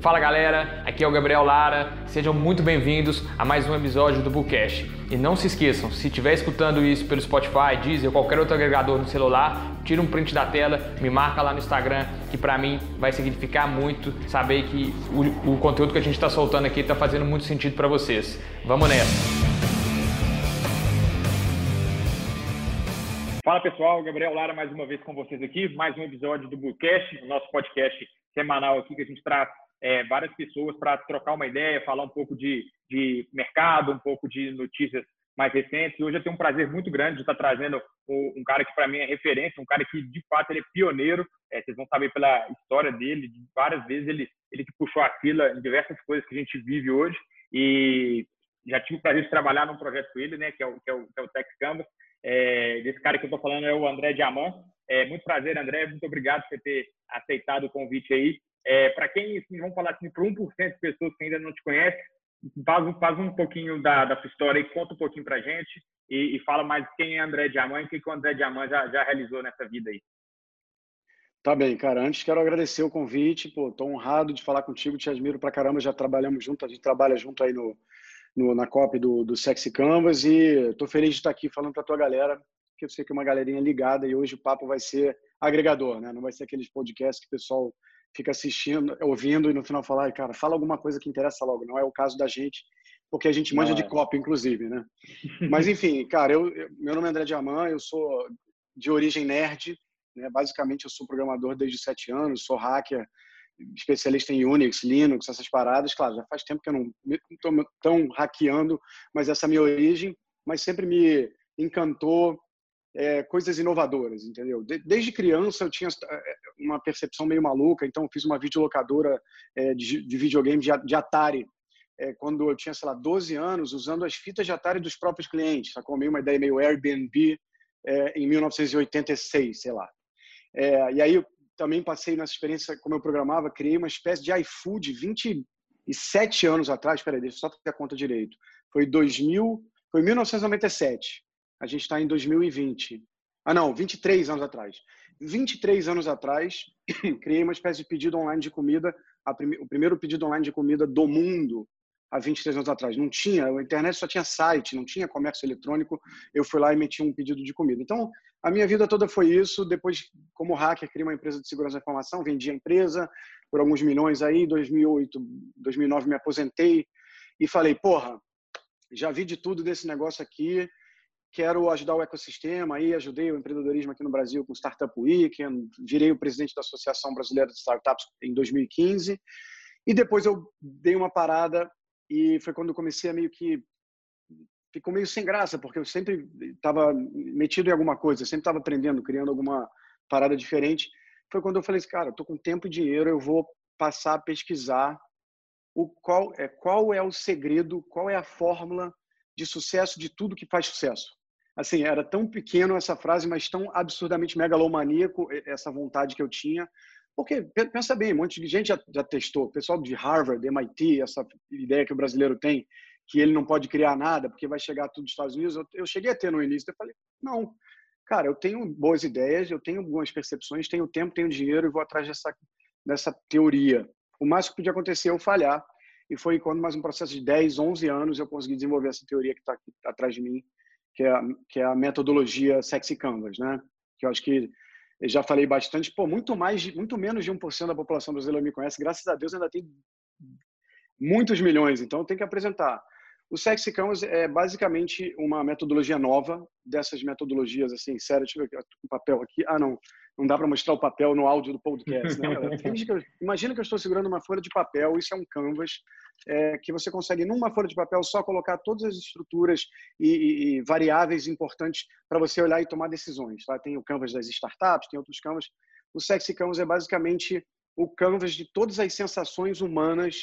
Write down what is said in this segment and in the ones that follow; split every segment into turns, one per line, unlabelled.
Fala galera, aqui é o Gabriel Lara, sejam muito bem-vindos a mais um episódio do Bookcast. E não se esqueçam, se estiver escutando isso pelo Spotify, Deezer ou qualquer outro agregador no celular, tira um print da tela, me marca lá no Instagram, que para mim vai significar muito saber que o, o conteúdo que a gente está soltando aqui está fazendo muito sentido para vocês. Vamos nessa!
Fala pessoal, Gabriel Lara mais uma vez com vocês aqui, mais um episódio do Bookcast, nosso podcast semanal aqui que a gente traz é, várias pessoas para trocar uma ideia, falar um pouco de, de mercado, um pouco de notícias mais recentes. Hoje eu tenho um prazer muito grande de estar trazendo um cara que para mim é referência, um cara que de fato ele é pioneiro. É, vocês vão saber pela história dele, de várias vezes ele ele que puxou a fila em diversas coisas que a gente vive hoje e já tive o prazer de trabalhar num projeto com ele, né, que é o que é o, que é o Tech Canvas. É, desse cara que eu estou falando é o André Diamant. É, muito prazer, André. Muito obrigado por ter aceitado o convite aí. É, para quem, assim, vamos falar assim, para 1% de pessoas que ainda não te conhecem, faz, faz um pouquinho da, da sua história e conta um pouquinho para gente e, e, fala mais quem é André Diamant e o que, o André Diamant já, já realizou nessa vida aí.
Tá bem, cara. Antes quero agradecer o convite. Pô, tô honrado de falar contigo, te admiro pra caramba. Já trabalhamos junto, a gente trabalha junto aí no, no na COP do, do Sexy Canvas e tô feliz de estar aqui falando pra tua galera, que eu sei que é uma galerinha ligada e hoje o papo vai ser agregador, né? Não vai ser aqueles podcasts que o pessoal fica assistindo, ouvindo e no final falar, cara, fala alguma coisa que interessa logo. Não é o caso da gente, porque a gente manja de é. copo, inclusive, né? Mas enfim, cara, eu, eu, meu nome é André Diamant, eu sou de origem nerd, né? Basicamente, eu sou programador desde sete anos, sou hacker, especialista em Unix, Linux, essas paradas. Claro, já faz tempo que eu não estou tão hackeando, mas essa é a minha origem, mas sempre me encantou é, coisas inovadoras, entendeu? De, desde criança eu tinha é, uma percepção meio maluca, então fiz uma videolocadora é, de, de videogame de, de Atari, é, quando eu tinha, sei lá, 12 anos, usando as fitas de Atari dos próprios clientes, sacou? Meio uma ideia meio Airbnb é, em 1986, sei lá. É, e aí eu também passei nessa experiência, como eu programava, criei uma espécie de iFood 27 anos atrás, peraí, deixa eu só ter a conta direito. Foi 2000, foi 1997 a gente está em 2020. Ah, não, 23 anos atrás. 23 anos atrás, criei uma espécie de pedido online de comida, o primeiro pedido online de comida do mundo há 23 anos atrás. Não tinha, a internet só tinha site, não tinha comércio eletrônico. Eu fui lá e meti um pedido de comida. Então, a minha vida toda foi isso. Depois, como hacker, criei uma empresa de segurança da informação, vendi a empresa por alguns milhões aí. 2008, 2009 me aposentei e falei, porra, já vi de tudo desse negócio aqui quero ajudar o ecossistema, aí ajudei o empreendedorismo aqui no Brasil com Startup Weekend, virei o presidente da Associação Brasileira de Startups em 2015, e depois eu dei uma parada e foi quando eu comecei a meio que ficou meio sem graça, porque eu sempre estava metido em alguma coisa, sempre estava aprendendo, criando alguma parada diferente. Foi quando eu falei, assim, cara, estou com tempo e dinheiro, eu vou passar a pesquisar o qual é qual é o segredo, qual é a fórmula de sucesso de tudo que faz sucesso assim, era tão pequeno essa frase, mas tão absurdamente megalomaníaco essa vontade que eu tinha. Porque, pensa bem, um monte de gente já, já testou, pessoal de Harvard, MIT, essa ideia que o brasileiro tem, que ele não pode criar nada porque vai chegar tudo dos Estados Unidos. Eu, eu cheguei a ter no início, eu falei, não, cara, eu tenho boas ideias, eu tenho algumas percepções, tenho tempo, tenho dinheiro e vou atrás dessa, dessa teoria. O mais que podia acontecer é eu falhar. E foi quando, mais um processo de 10, 11 anos, eu consegui desenvolver essa teoria que está atrás de mim, que é, que é a metodologia Sexy Canvas, né? Que eu acho que eu já falei bastante, pô, muito mais, muito menos de 1% da população brasileira me conhece, graças a Deus ainda tem muitos milhões, então tem que apresentar. O Sexy Canvas é basicamente uma metodologia nova dessas metodologias, assim, sério, deixa eu ver o papel aqui. Ah, não, não dá para mostrar o papel no áudio do podcast. Né? imagina que eu estou segurando uma folha de papel, isso é um canvas, é, que você consegue, numa folha de papel, só colocar todas as estruturas e, e, e variáveis importantes para você olhar e tomar decisões. Tá? Tem o canvas das startups, tem outros canvas. O Sexy Canvas é basicamente o canvas de todas as sensações humanas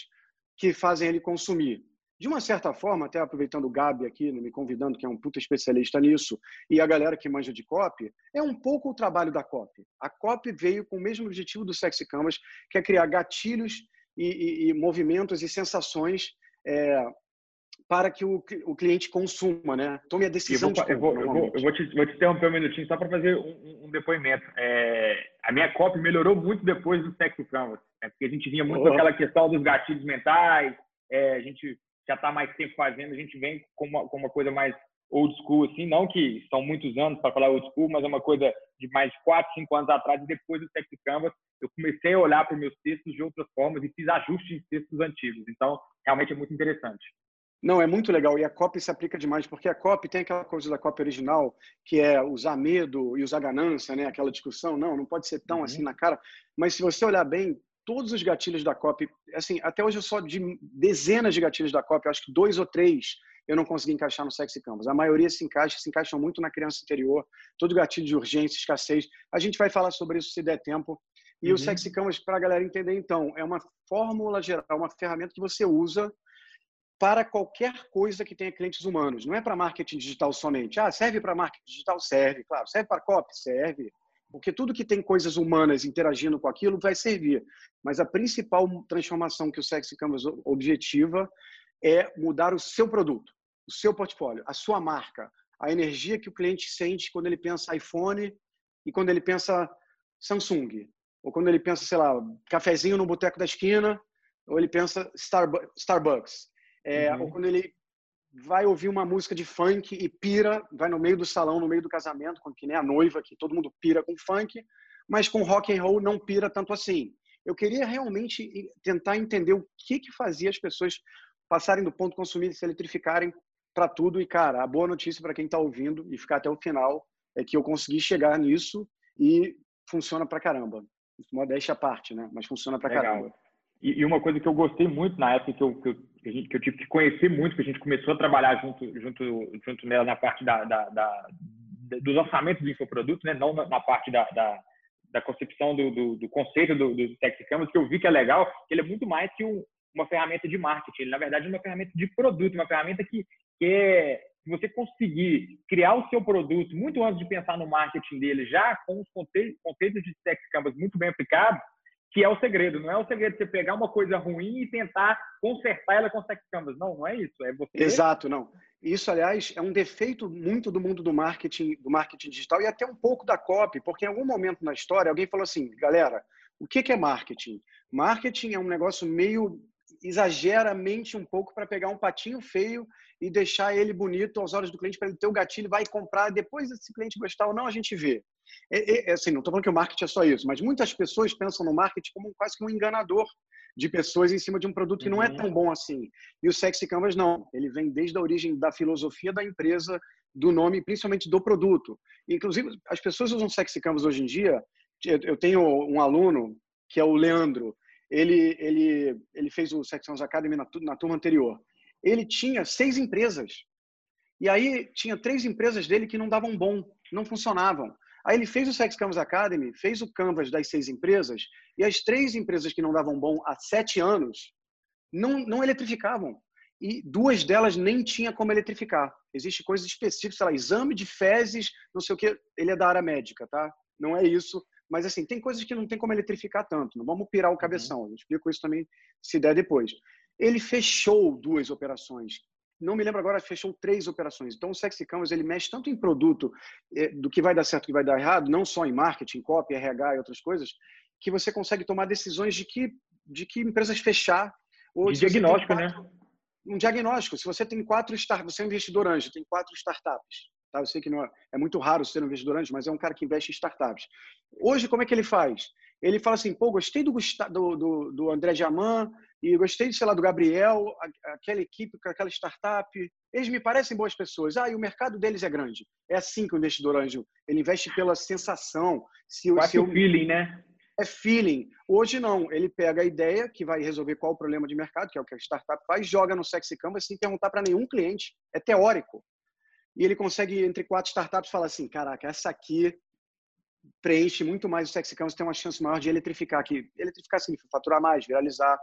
que fazem ele consumir de uma certa forma, até aproveitando o Gabi aqui, me convidando, que é um puta especialista nisso, e a galera que manja de copy, é um pouco o trabalho da copy. A copy veio com o mesmo objetivo do Sexy Canvas, que é criar gatilhos e, e, e movimentos e sensações é, para que o, o cliente consuma, né? Tome a decisão
eu vou, de compra. Eu vou, eu vou, eu vou, te, vou te interromper um minutinho só para fazer um, um depoimento. É, a minha copy melhorou muito depois do Sexo Canvas, né? porque a gente vinha muito oh. com aquela questão dos gatilhos mentais, é, a gente já está mais tempo fazendo, a gente vem com uma, com uma coisa mais old school, assim, não que são muitos anos para falar old school, mas é uma coisa de mais de 4, 5 anos atrás, e depois do Sexy Canvas, eu comecei a olhar para meus textos de outras formas e fiz ajustes em textos antigos. Então, realmente é muito interessante.
Não, é muito legal. E a copy se aplica demais, porque a copy tem aquela coisa da copy original, que é usar medo e usar ganância, né? Aquela discussão. Não, não pode ser tão uhum. assim na cara. Mas se você olhar bem, todos os gatilhos da copy, assim, até hoje eu só de dezenas de gatilhos da copy, acho que dois ou três eu não consegui encaixar no Sexy Canvas. A maioria se encaixa, se encaixam muito na criança interior, todo gatilho de urgência, escassez. A gente vai falar sobre isso se der tempo. E uhum. o Sexy Canvas, para a galera entender, então, é uma fórmula geral, uma ferramenta que você usa para qualquer coisa que tenha clientes humanos. Não é para marketing digital somente. Ah, serve para marketing digital? Serve, claro. Serve para copy? Serve. Porque tudo que tem coisas humanas interagindo com aquilo vai servir. Mas a principal transformação que o Sexy Canvas objetiva é mudar o seu produto o seu portfólio, a sua marca, a energia que o cliente sente quando ele pensa iPhone e quando ele pensa Samsung, ou quando ele pensa, sei lá, cafezinho no boteco da esquina, ou ele pensa Starbucks, é, uhum. ou quando ele vai ouvir uma música de funk e pira, vai no meio do salão, no meio do casamento, que nem a noiva, que todo mundo pira com funk, mas com rock and roll não pira tanto assim. Eu queria realmente tentar entender o que que fazia as pessoas passarem do ponto consumir e se eletrificarem para tudo. E, cara, a boa notícia para quem está ouvindo e ficar até o final é que eu consegui chegar nisso e funciona para caramba. Modéstia à parte, né? Mas funciona para caramba.
E, e, uma coisa que eu gostei muito na época que eu, que eu, que eu tive que conhecer muito, que a gente começou a trabalhar junto, junto, junto nela na parte da, da, da dos lançamentos do infoproduto, né? não na, na parte da, da, da concepção do, do, do, conceito do, do Tech Canvas, que eu vi que é legal, que ele é muito mais que um, uma ferramenta de marketing. Ele, na verdade, é uma ferramenta de produto, uma ferramenta que, que é, você conseguir criar o seu produto muito antes de pensar no marketing dele, já com os conceitos de Sex Canvas muito bem aplicados, que é o segredo. Não é o segredo você pegar uma coisa ruim e tentar consertar ela com Sex Canvas. Não, não é isso. É você.
Exato, não. Isso, aliás, é um defeito muito do mundo do marketing, do marketing digital e até um pouco da copy, porque em algum momento na história alguém falou assim, galera, o que é marketing? Marketing é um negócio meio exagera a mente um pouco para pegar um patinho feio e deixar ele bonito aos olhos do cliente para ele ter o gatilho, vai comprar, depois se cliente gostar ou não, a gente vê. É, é, é assim, não estou falando que o marketing é só isso, mas muitas pessoas pensam no marketing como quase que um enganador de pessoas em cima de um produto que não é uhum. tão bom assim. E o Sexy Canvas não, ele vem desde a origem da filosofia da empresa, do nome, principalmente do produto. Inclusive, as pessoas usam Sexy Canvas hoje em dia. Eu tenho um aluno que é o Leandro, ele, ele, ele fez o Sections Academy na, na turma anterior. Ele tinha seis empresas. E aí tinha três empresas dele que não davam bom, não funcionavam. Aí ele fez o Sex Canvas Academy, fez o Canvas das seis empresas, e as três empresas que não davam bom há sete anos não, não eletrificavam. E duas delas nem tinha como eletrificar. Existe coisas específicas, sei lá, exame de fezes, não sei o que. Ele é da área médica, tá? Não é isso. Mas, assim, tem coisas que não tem como eletrificar tanto. Não vamos pirar o uhum. cabeção. Eu explico isso também, se der depois. Ele fechou duas operações. Não me lembro agora, fechou três operações. Então, o Sexy Canvas, ele mexe tanto em produto, eh, do que vai dar certo e que vai dar errado, não só em marketing, copy, RH e outras coisas, que você consegue tomar decisões de que, de que empresas fechar.
Ou de diagnóstico, né? quatro, né?
Um diagnóstico. Se você tem quatro startups, você é um investidor anjo, tem quatro startups Tá? Eu sei que não é, é muito raro ser um investidor antes, mas é um cara que investe em startups. Hoje, como é que ele faz? Ele fala assim, pô, gostei do, do, do, do André Diamant e gostei, sei lá, do Gabriel, aquela equipe, aquela startup. Eles me parecem boas pessoas. Ah, e o mercado deles é grande. É assim que o investidor anjo, ele investe pela sensação.
Se, Quase se eu, feeling, né?
É feeling. Hoje não. Ele pega a ideia que vai resolver qual o problema de mercado, que é o que a startup faz, joga no Sexy Canvas sem perguntar para nenhum cliente. É teórico e ele consegue, entre quatro startups, falar assim: caraca, essa aqui preenche muito mais o Sexy Canvas, tem uma chance maior de eletrificar aqui. Eletrificar significa faturar mais, viralizar.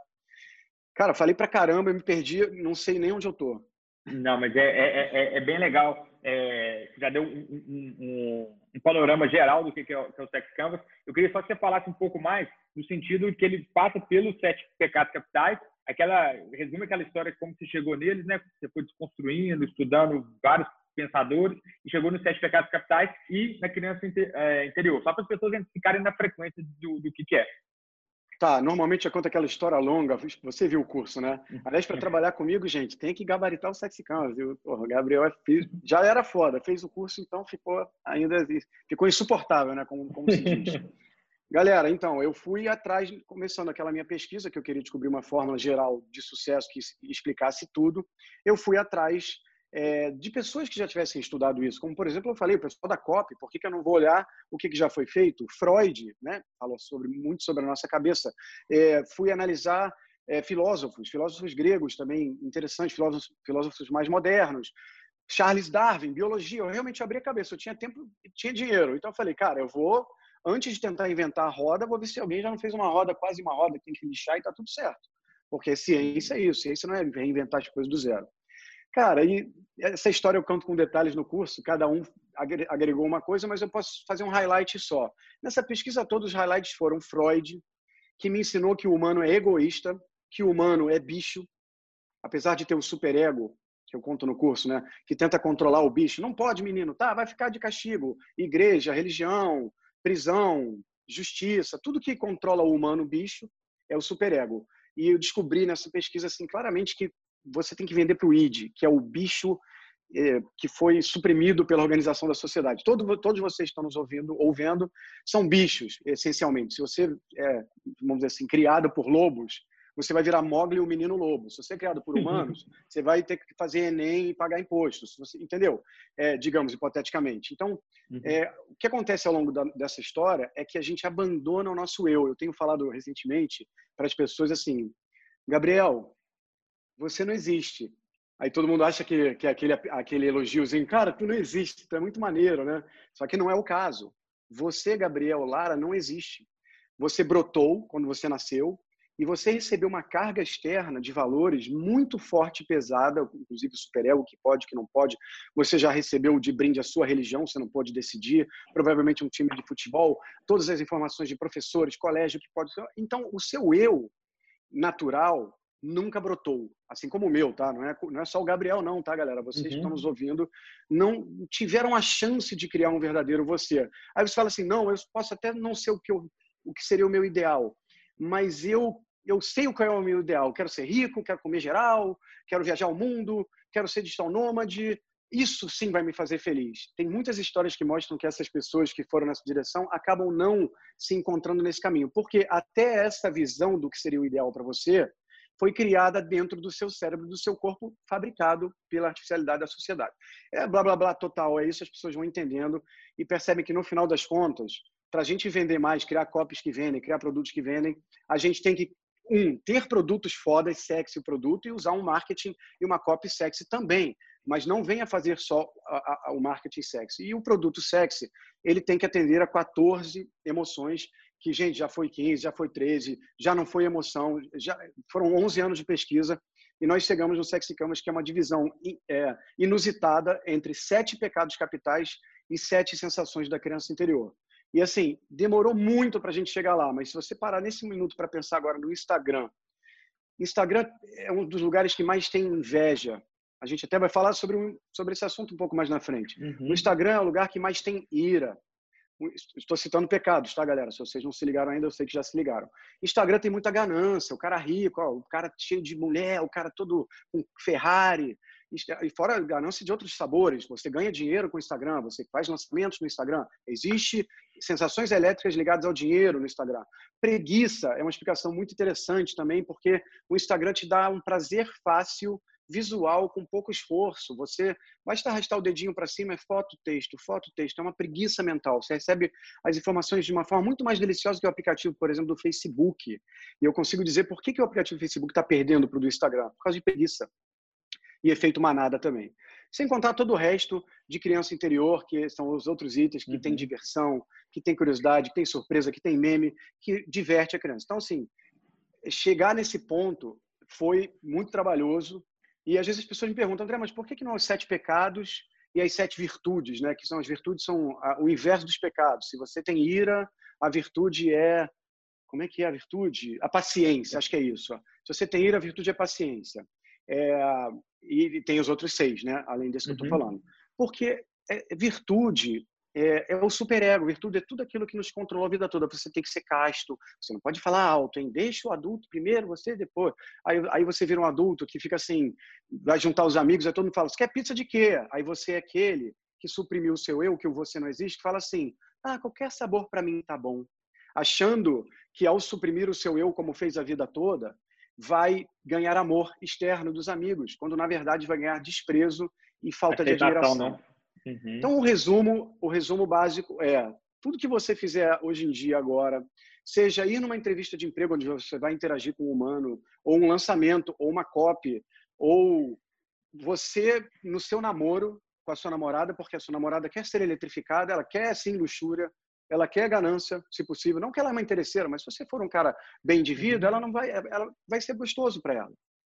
Cara, falei pra caramba, eu me perdi, não sei nem onde eu tô.
Não, mas é, é, é, é bem legal. É, já deu um, um, um, panorama geral do que é, o, que é o Sex Canvas. Eu queria só que você falasse um pouco mais no sentido que ele passa pelos sete pecados capitais. Aquela resume aquela história de como você chegou neles, né? Você foi desconstruindo, estudando vários pensadores e chegou nos sete pecados capitais e na criança é, interior. Só para as pessoas ficarem na frequência do, do que, que é.
Tá, normalmente eu conto aquela história longa, você viu o curso, né? Aliás, para trabalhar comigo, gente, tem que gabaritar o sexy canvas. O Gabriel é já era foda, fez o curso, então ficou ainda ficou insuportável, né? Como, como se diz. Galera, então, eu fui atrás, começando aquela minha pesquisa, que eu queria descobrir uma fórmula geral de sucesso que explicasse tudo, eu fui atrás é, de pessoas que já tivessem estudado isso, como por exemplo eu falei, o pessoal da COP, por que, que eu não vou olhar o que, que já foi feito? Freud, né, falou sobre, muito sobre a nossa cabeça. É, fui analisar é, filósofos, filósofos gregos também interessantes, filósofos, filósofos mais modernos. Charles Darwin, biologia, eu realmente abri a cabeça, eu tinha tempo, tinha dinheiro, então eu falei, cara, eu vou, antes de tentar inventar a roda, vou ver se alguém já não fez uma roda, quase uma roda, tem que lixar e tá tudo certo. Porque ciência é isso, ciência não é reinventar as coisas do zero. Cara, e essa história eu canto com detalhes no curso, cada um agregou uma coisa, mas eu posso fazer um highlight só. Nessa pesquisa todos os highlights foram Freud, que me ensinou que o humano é egoísta, que o humano é bicho, apesar de ter o superego, que eu conto no curso, né, que tenta controlar o bicho. Não pode, menino, tá? Vai ficar de castigo. Igreja, religião, prisão, justiça, tudo que controla o humano bicho é o superego. E eu descobri nessa pesquisa assim claramente que você tem que vender para o ID, que é o bicho é, que foi suprimido pela organização da sociedade. Todo, todos vocês estão nos ouvindo ou vendo são bichos, essencialmente. Se você é, vamos dizer assim, criado por lobos, você vai virar Mogli o menino lobo. Se você é criado por humanos, você vai ter que fazer Enem e pagar impostos. Você, entendeu? É, digamos, hipoteticamente. Então, uhum. é, o que acontece ao longo da, dessa história é que a gente abandona o nosso eu. Eu tenho falado recentemente para as pessoas assim, Gabriel, você não existe. Aí todo mundo acha que, que aquele, aquele elogiozinho, cara, tu não existe, tu é muito maneiro, né? Só que não é o caso. Você, Gabriel Lara, não existe. Você brotou quando você nasceu e você recebeu uma carga externa de valores muito forte e pesada, inclusive superego, que pode, que não pode. Você já recebeu de brinde a sua religião, você não pode decidir. Provavelmente um time de futebol, todas as informações de professores, colégio, que pode. Então, o seu eu natural nunca brotou, assim como o meu, tá? Não é, não é só o Gabriel, não, tá, galera? Vocês uhum. que estão nos ouvindo não tiveram a chance de criar um verdadeiro você. Aí você fala assim, não, eu posso até não ser o que, eu, o que seria o meu ideal, mas eu eu sei o que é o meu ideal. Quero ser rico, quero comer geral, quero viajar ao mundo, quero ser digital nômade. Isso sim vai me fazer feliz. Tem muitas histórias que mostram que essas pessoas que foram nessa direção acabam não se encontrando nesse caminho, porque até essa visão do que seria o ideal para você foi criada dentro do seu cérebro, do seu corpo, fabricado pela artificialidade da sociedade. É blá blá blá total, é isso, as pessoas vão entendendo e percebem que no final das contas, para a gente vender mais, criar copies que vendem, criar produtos que vendem, a gente tem que um, ter produtos fodas, sexy o produto e usar um marketing e uma copy sexy também, mas não venha fazer só o marketing sexy. E o produto sexy, ele tem que atender a 14 emoções que, gente, já foi 15, já foi 13, já não foi emoção, já foram 11 anos de pesquisa e nós chegamos no Sexy Camas, que é uma divisão é, inusitada entre sete pecados capitais e sete sensações da criança interior. E assim, demorou muito para a gente chegar lá, mas se você parar nesse minuto para pensar agora no Instagram, Instagram é um dos lugares que mais tem inveja. A gente até vai falar sobre, um, sobre esse assunto um pouco mais na frente. Uhum. O Instagram é o lugar que mais tem ira. Estou citando pecados, tá, galera? Se vocês não se ligaram ainda, eu sei que já se ligaram. Instagram tem muita ganância, o cara rico, ó, o cara cheio de mulher, o cara todo com Ferrari. E fora ganância de outros sabores. Você ganha dinheiro com o Instagram, você faz lançamentos no Instagram. Existe sensações elétricas ligadas ao dinheiro no Instagram. Preguiça é uma explicação muito interessante também, porque o Instagram te dá um prazer fácil visual com pouco esforço. Você basta arrastar o dedinho para cima, é foto, texto, foto, texto. É uma preguiça mental. Você recebe as informações de uma forma muito mais deliciosa que o aplicativo, por exemplo, do Facebook. E eu consigo dizer por que, que o aplicativo do Facebook está perdendo para o do Instagram. Por causa de preguiça. E efeito manada também. Sem contar todo o resto de criança interior, que são os outros itens que uhum. tem diversão, que tem curiosidade, que tem surpresa, que tem meme, que diverte a criança. Então, assim, chegar nesse ponto foi muito trabalhoso, E às vezes as pessoas me perguntam, André, mas por que, que não os sete pecados e as sete virtudes, né? Que são as virtudes são o inverso dos pecados. Se você tem ira, a virtude é como é que é a virtude? A paciência, acho que é isso. Se você tem ira, a virtude é paciência. É, e tem os outros seis, né? Além desse que uhum. eu estou falando. Porque é, virtude é, é o superego. Virtude é tudo aquilo que nos controlou a vida toda. Você tem que ser casto, você não pode falar alto, hein? Deixa o adulto primeiro, você depois. Aí, aí você vira um adulto que fica assim, vai juntar os amigos, aí todo mundo fala: você quer pizza de quê? Aí você é aquele que suprimiu o seu eu, que o você não existe, que fala assim: ah, qualquer sabor para mim tá bom. Achando que ao suprimir o seu eu, como fez a vida toda, vai ganhar amor externo dos amigos, quando na verdade vai ganhar desprezo e falta Aceitação, de admiração. Né? Uhum. Então, o resumo, o resumo básico é tudo que você fizer hoje em dia agora, seja ir numa entrevista de emprego onde você vai interagir com um humano, ou um lançamento, ou uma copy, ou você no seu namoro com a sua namorada, porque a sua namorada quer ser eletrificada, ela quer sim luxúria, ela quer ganância, se possível. Não que ela é uma interesseira, mas se você for um cara bem de vida, uhum. ela não vai, ela vai ser gostoso para ela,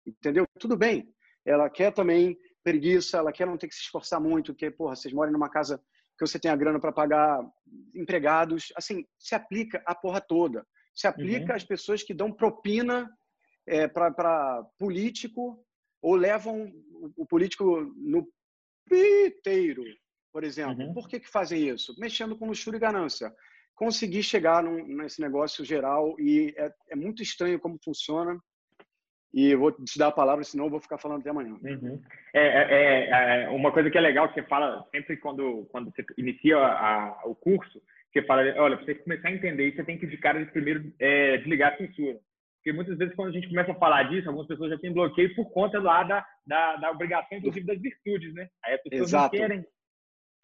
entendeu? Tudo bem. Ela quer também preguiça, ela quer não ter que se esforçar muito, porque, porra, vocês moram numa casa que você tem a grana para pagar empregados, assim, se aplica a porra toda. Se aplica uhum. às pessoas que dão propina é, para político ou levam o político no piteiro, por exemplo. Uhum. Por que, que fazem isso? Mexendo com luxúria e ganância. Conseguir chegar num, nesse negócio geral e é, é muito estranho como funciona e vou te dar a palavra, senão eu vou ficar falando até amanhã.
Uhum. É, é, é, é uma coisa que é legal que você fala sempre quando, quando você inicia a, o curso, você fala, olha, para você começar a entender isso, você tem que de cara primeiro é, desligar a censura. Porque muitas vezes quando a gente começa a falar disso, algumas pessoas já têm bloqueio por conta lá da, da, da obrigação, inclusive das virtudes, né? Aí as pessoas Exato. não querem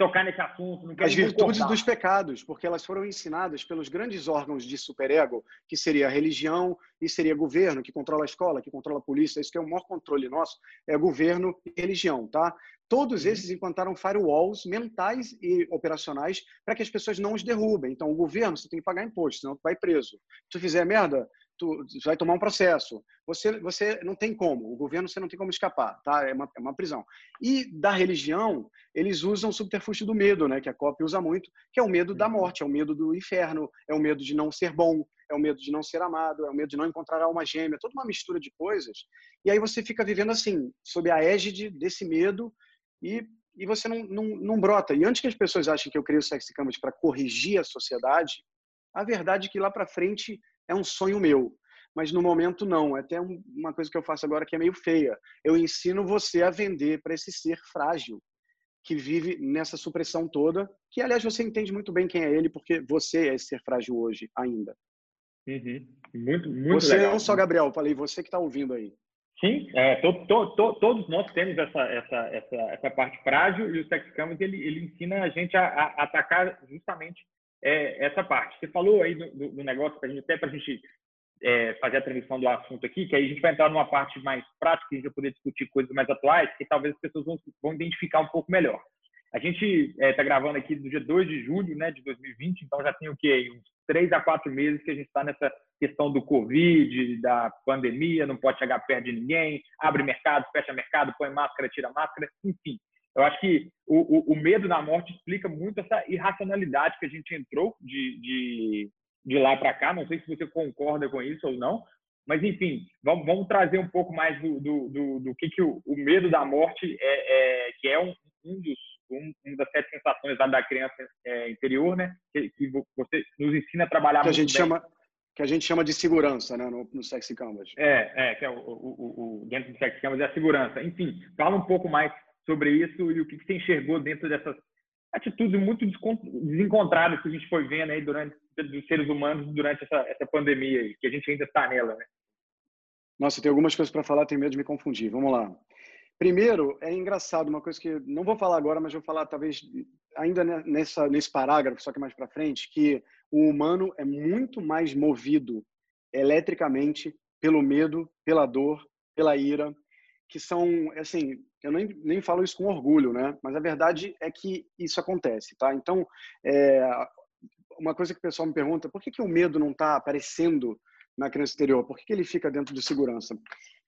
tocar nesse assunto. Não
As virtudes dos pecados, porque elas foram ensinadas pelos grandes órgãos de superego, que seria a religião e seria governo, que controla a escola, que controla a polícia. Isso que é o maior controle nosso, é governo e religião, tá? Todos uhum. esses implantaram firewalls mentais e operacionais para que as pessoas não os derrubem. Então, o governo, você tem que pagar imposto, senão tu vai preso. Se tu fizer merda, tu vai tomar um processo. Você, você não tem como, o governo você não tem como escapar, tá? É uma, é uma prisão. E da religião, eles usam o subterfúgio do medo, né? Que a COP usa muito, que é o medo da uhum. morte, é o medo do inferno, é o medo de não ser bom, é o medo de não ser amado, é o medo de não encontrar alma gêmea, toda uma mistura de coisas. E aí você fica vivendo assim, sob a égide desse medo e, e você não, não, não brota. E antes que as pessoas achem que eu criei o Sexy Campus para corrigir a sociedade, a verdade é que lá para frente é um sonho meu. Mas no momento não. É até uma coisa que eu faço agora que é meio feia. Eu ensino você a vender para esse ser frágil que vive nessa supressão toda, que aliás você entende muito bem quem é ele, porque você é esse ser frágil hoje ainda.
Uhum. Muito, muito
você
legal.
não só Gabriel, falei você que está ouvindo aí.
Sim, é, to, to, to, todos nós temos essa, essa, essa, essa parte frágil e o Sex Canvas ele, ele ensina a gente a, a atacar justamente é essa parte. Você falou aí do, do negócio, pra gente, até para a gente é, fazer a transmissão do assunto aqui, que aí a gente vai entrar numa parte mais prática, a gente vai poder discutir coisas mais atuais, que talvez as pessoas vão, vão identificar um pouco melhor. A gente está é, tá gravando aqui no dia 2 de julho né, de 2020, então já tem o quê? Uns três a quatro meses que a gente está nessa questão do Covid, da pandemia, não pode chegar perto de ninguém, abre mercado, fecha mercado, põe máscara, tira máscara, enfim. Eu acho que o, o, o, medo da morte explica muito essa irracionalidade que a gente entrou de, de, de lá para cá. Não sei se você concorda com isso ou não, mas enfim, vamos, vamos trazer um pouco mais do, do, do, do que, que o, o, medo da morte é, é que é um, um dos um, uma das sete sensações lá da criança é, interior, né? Que, que, você nos ensina a trabalhar
que a gente bem. chama que a gente chama de segurança, né, no, no Sexy Canvas.
É, é, que é o, o, o, dentro do Sexy Canvas é a segurança. Enfim, fala um pouco mais sobre isso e o que, você enxergou dentro dessas atitudes muito desencontradas que a gente foi vendo aí durante dos seres humanos durante essa, essa pandemia aí, que a gente ainda está nela, né?
Nossa, tem algumas coisas para falar, tenho medo de me confundir. Vamos lá. Primeiro, é engraçado, uma coisa que não vou falar agora, mas vou falar talvez ainda nessa, nesse parágrafo, só que mais para frente, que o humano é muito mais movido eletricamente pelo medo, pela dor, pela ira, que são, assim, eu nem, nem falo isso com orgulho, né? Mas a verdade é que isso acontece, tá? Então, é, uma coisa que o pessoal me pergunta, por que, que o medo não está aparecendo na criança exterior? Por que, que ele fica dentro de segurança?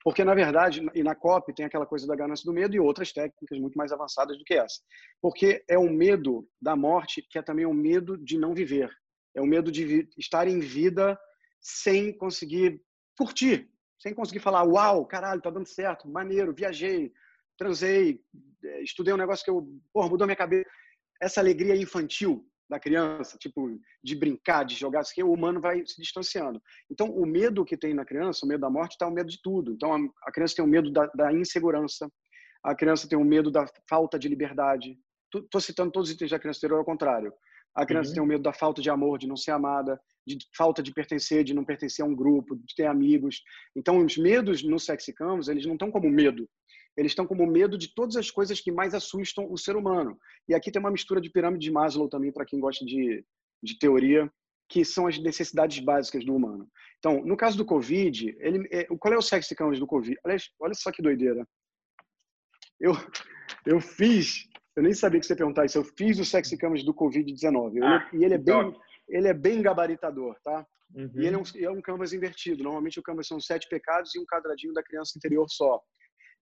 Porque, na verdade, e na COP tem aquela coisa da ganância do medo e outras técnicas muito mais avançadas do que essa. Porque é o medo da morte que é também o medo de não viver. É o medo de estar em vida sem conseguir curtir, sem conseguir falar, uau, caralho, tá dando certo, maneiro, viajei, transei, eh, estudei um negócio que eu, porra, mudou minha cabeça. Essa alegria infantil da criança, tipo, de brincar, de jogar, que o humano vai se distanciando. Então, o medo que tem na criança, o medo da morte, está o medo de tudo. Então, a criança tem o medo da, da insegurança, a criança tem o medo da falta de liberdade. Estou citando todos os itens da criança anterior ao contrário. A criança uhum. tem o medo da falta de amor, de não ser amada, de falta de pertencer, de não pertencer a um grupo, de ter amigos. Então, os medos no Sexy Canvas, eles não estão como medo. Eles estão como medo de todas as coisas que mais assustam o ser humano. E aqui tem uma mistura de pirâmide de Maslow também, para quem gosta de, de teoria, que são as necessidades básicas do humano. Então, no caso do Covid, ele, é, qual é o Sexy Canvas do Covid? Olha, olha só que doideira. Eu, eu fiz, eu nem sabia que você ia perguntar isso, eu fiz o Sexy Canvas do Covid-19. Ah, e ele é bem ele é bem gabaritador, tá? Uhum. E ele é um, é um canvas invertido. Normalmente o canvas são sete pecados e um quadradinho da criança interior só.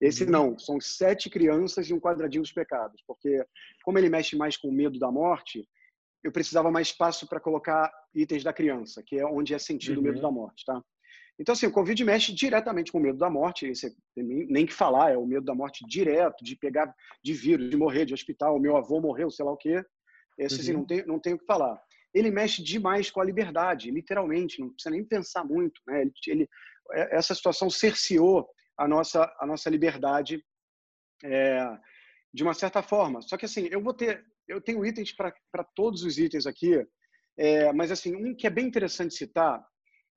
Esse uhum. não, são sete crianças e um quadradinho dos pecados, porque como ele mexe mais com o medo da morte, eu precisava mais espaço para colocar itens da criança, que é onde é sentido uhum. o medo uhum. da morte, tá? Então, assim, o Covid mexe diretamente com o medo da morte, esse nem, que falar, é o medo da morte direto, de pegar de vírus, de morrer de hospital, o meu avô morreu, sei lá o quê. Esse, uhum. assim, não tem, não tem o que falar ele mexe demais com a liberdade, literalmente, não precisa nem pensar muito. Né? Ele, ele é, essa situação cerceou a nossa, a nossa liberdade é, de uma certa forma. Só que assim, eu vou ter, eu tenho itens para todos os itens aqui, é, mas assim, um que é bem interessante citar,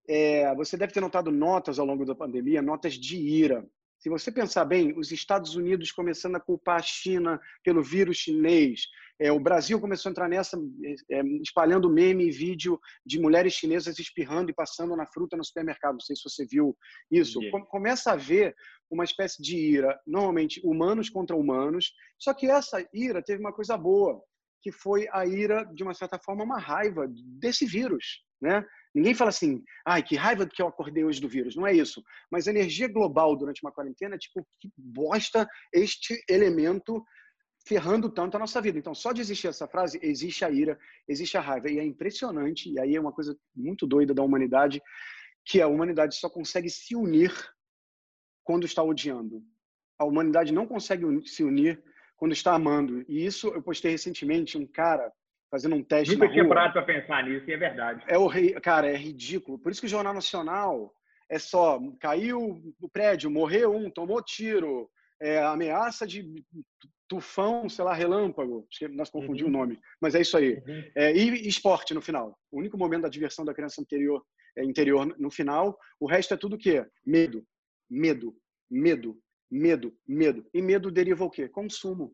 é, você deve ter notado notas ao longo da pandemia, notas de ira. Se você pensar bem, os Estados Unidos começando a culpar a China pelo vírus chinês, é, o Brasil começou a entrar nessa, é, espalhando meme e vídeo de mulheres chinesas espirrando e passando na fruta no supermercado. Não sei se você viu isso. Yeah. Começa a ver uma espécie de ira, normalmente humanos contra humanos, só que essa ira teve uma coisa boa, que foi a ira, de uma certa forma, uma raiva desse vírus. Né? Ninguém fala assim, ai, que raiva que eu acordei hoje do vírus. Não é isso. Mas a energia global durante uma quarentena, tipo, que bosta este elemento ferrando tanto a nossa vida. Então, só de existir essa frase, existe a ira, existe a raiva. E é impressionante, e aí é uma coisa muito doida da humanidade, que a humanidade só consegue se unir quando está odiando. A humanidade não consegue se unir quando está amando. E isso eu postei recentemente um cara fazendo um teste
Nunca tinha parado para pensar nisso, e é verdade.
É o cara, é ridículo. Por isso que o Jornal Nacional é só caiu o prédio, morreu um, tomou tiro, é, ameaça de tufão, sei lá, relâmpago. Acho que nós confundimos uhum. o nome, mas é isso aí. Uhum. É, e esporte no final. O único momento da diversão da criança anterior, é, interior no final. O resto é tudo o quê? Medo, medo, medo, medo, medo. E medo deriva o quê? Consumo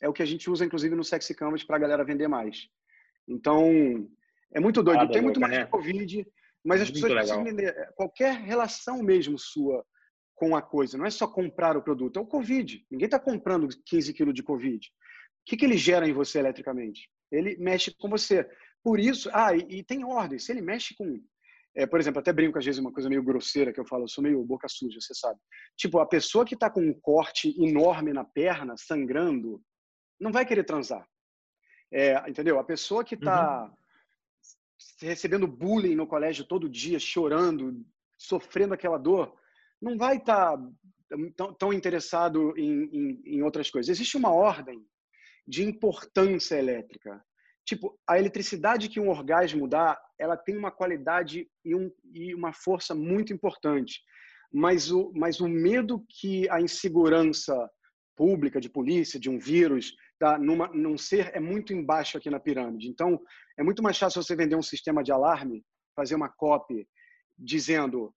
é o que a gente usa, inclusive, no Sexy Canvas para a galera vender mais. Então, é muito doido. Ah, Tem muito mais né? Covid, mas as pessoas precisam entender é, qualquer relação mesmo sua com a coisa. Não é só comprar o produto, é o Covid. Ninguém está comprando 15 quilos de Covid. O que, que ele gera em você eletricamente? Ele mexe com você. Por isso, ah, e, e tem ordem. Se ele mexe com é, por exemplo, até brinco às vezes uma coisa meio grosseira que eu falo, eu sou meio boca suja, você sabe. Tipo, a pessoa que está com um corte enorme na perna, sangrando, não vai querer transar. É, entendeu? A pessoa que está uhum. recebendo bullying no colégio todo dia, chorando, sofrendo aquela dor, não vai estar tá tão, tão, interessado em, em, em outras coisas. Existe uma ordem de importância elétrica. Tipo, a eletricidade que um orgasmo dá, ela tem uma qualidade e, um, e uma força muito importante. Mas o, mas o medo que a insegurança pública, de polícia, de um vírus, tá, numa, num ser é muito embaixo aqui na pirâmide. Então, é muito mais fácil você vender um sistema de alarme, fazer uma copy dizendo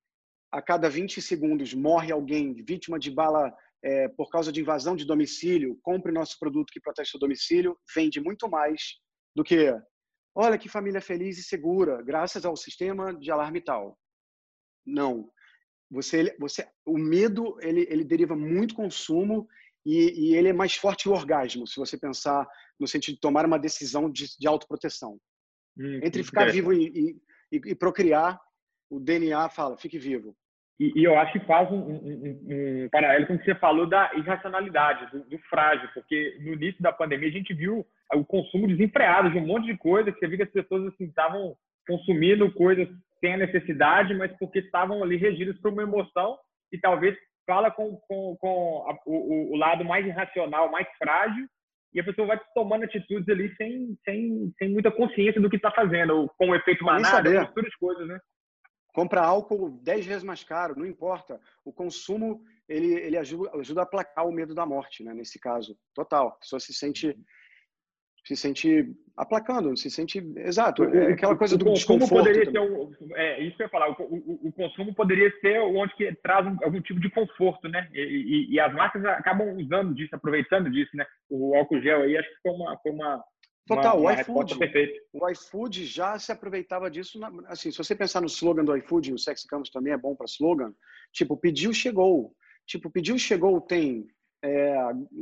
a cada 20 segundos morre alguém vítima de bala é, por causa de invasão de domicílio, compre nosso produto que protege o domicílio, vende muito mais do que olha que família feliz e segura, graças ao sistema de alarme tal. Não. Você, você, o medo ele, ele deriva muito consumo e, e, ele é mais forte que o orgasmo, se você pensar no sentido de tomar uma decisão de, de autoproteção. Hum, Entre ficar vivo e, e, e, procriar, o DNA fala, fique vivo.
E, eu acho que faz um, um, um, paralelo com o que você falou da irracionalidade, do, do, frágil, porque no início da pandemia a gente viu o consumo desenfreado de um monte de coisa, que você viu que as pessoas assim, estavam consumindo coisas sem a necessidade, mas porque estavam ali regidas por uma emoção e talvez fala com, com, com a, o, o, lado mais irracional, mais frágil, e a pessoa vai tomando atitudes ali sem, sem, sem muita consciência do que está fazendo, ou com o efeito manada, outras coisas, né?
compra álcool 10 vezes mais caro, não importa. O consumo, ele, ele ajuda, ajuda a aplacar o medo da morte, né? nesse caso. Total. A pessoa se sente se sente aplacando, se sente exato, é aquela coisa
o
do
consumo poderia ser o, é isso que eu ia falar, o, o, o, consumo poderia ser onde que traz um, algum tipo de conforto, né? E, e, e, as marcas acabam usando disso, aproveitando disso, né? O álcool gel aí acho que foi uma, foi uma
Total, uma, uma o iFood, o iFood já se aproveitava disso. Na, assim, se você pensar no slogan do iFood, o Sexy Campus também é bom para slogan. Tipo, pediu, chegou. Tipo, pediu, chegou tem é,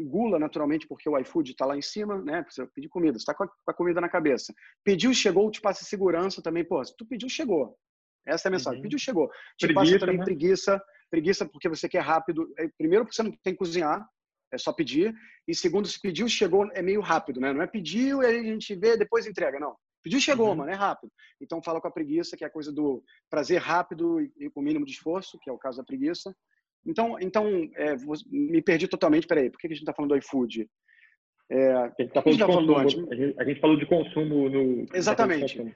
gula, naturalmente, porque o iFood está lá em cima, né? Você pedir comida, você está com, com, a comida na cabeça. Pediu, chegou, te passa segurança também. Pô, se tu pediu, chegou. Essa é a mensagem. Uhum. Pediu, chegou. Te preguiça, passa também né? preguiça. Preguiça porque você quer rápido. É, primeiro, porque você não tem que cozinhar é só pedir. E segundo, se pediu, chegou, é meio rápido, né? Não é pediu e a gente vê, depois entrega, não. Pediu, chegou, uhum. mano, é rápido. Então fala com a preguiça, que é a coisa do prazer rápido e com o mínimo de esforço, que é o caso da preguiça. Então, então é, me perdi totalmente. Peraí, por que a gente está falando do iFood?
É, a gente está falando, tá falando antes? A gente, a gente, falou de consumo no.
Exatamente.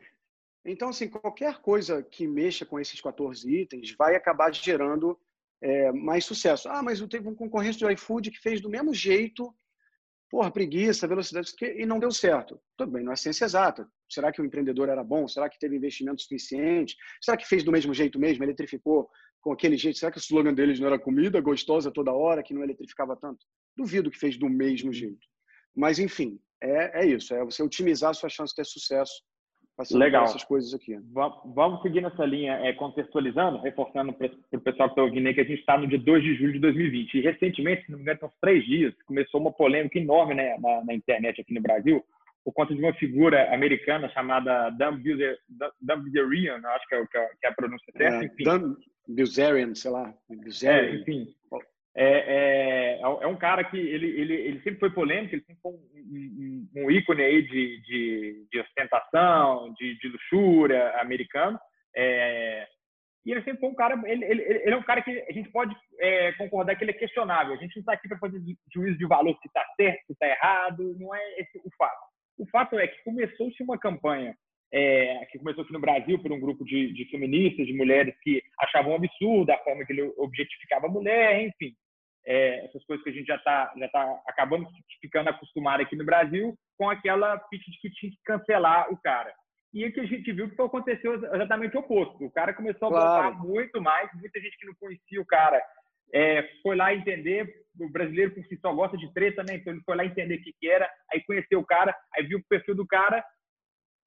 Então, assim, qualquer coisa que mexa com esses 14 itens vai acabar gerando é, mais sucesso. Ah, mas eu teve um concorrente do iFood que fez do mesmo jeito, porra, preguiça, velocidade, e não deu certo. Tudo bem, não é ciência exata. Será que o empreendedor era bom? Será que teve investimento suficiente? Será que fez do mesmo jeito mesmo? Eletrificou com aquele jeito? Será que o slogan deles não era comida gostosa toda hora, que não eletrificava tanto? Duvido que fez do mesmo jeito. Mas, enfim, é, é isso. É você otimizar a sua chance de ter sucesso
Legal.
essas coisas aqui.
Vamos seguir nessa linha, é, contextualizando, reforçando para o pessoal que está ouvindo aí que a gente está no dia 2 de julho de 2020. E recentemente, se não me engano, uns três dias, começou uma polêmica enorme né, na, na, internet aqui no Brasil, por conta de uma figura americana chamada Dan Bilzerian, acho que é, que é a pronúncia certa. É,
Dan Bilzerian, sei lá. Bilzerian.
É, enfim, é, é, é um cara que ele, ele, ele sempre foi polêmico, ele sempre foi um, um, um ícone aí de, de, de ostentação, de, de, luxúria americano. É, e ele sempre foi um cara, ele, ele, ele, é um cara que a gente pode é, concordar que ele é questionável. A gente não está aqui para fazer juízo de valor se está certo, se está errado, não é esse o fato. O fato é que começou-se uma campanha é, que começou aqui no Brasil por um grupo de, de, feministas, de mulheres que achavam absurda a forma que ele objetificava a mulher, enfim é, essas coisas que a gente já está já tá acabando ficando acostumado aqui no Brasil, com aquela pitch de que tinha que cancelar o cara. E o que a gente viu que aconteceu exatamente o oposto. O cara começou a claro. muito mais, muita gente que não conhecia o cara é, foi lá entender, o brasileiro por si só gosta de treta, né? Então ele foi lá entender o que, que era, aí conheceu o cara, aí viu o perfil do cara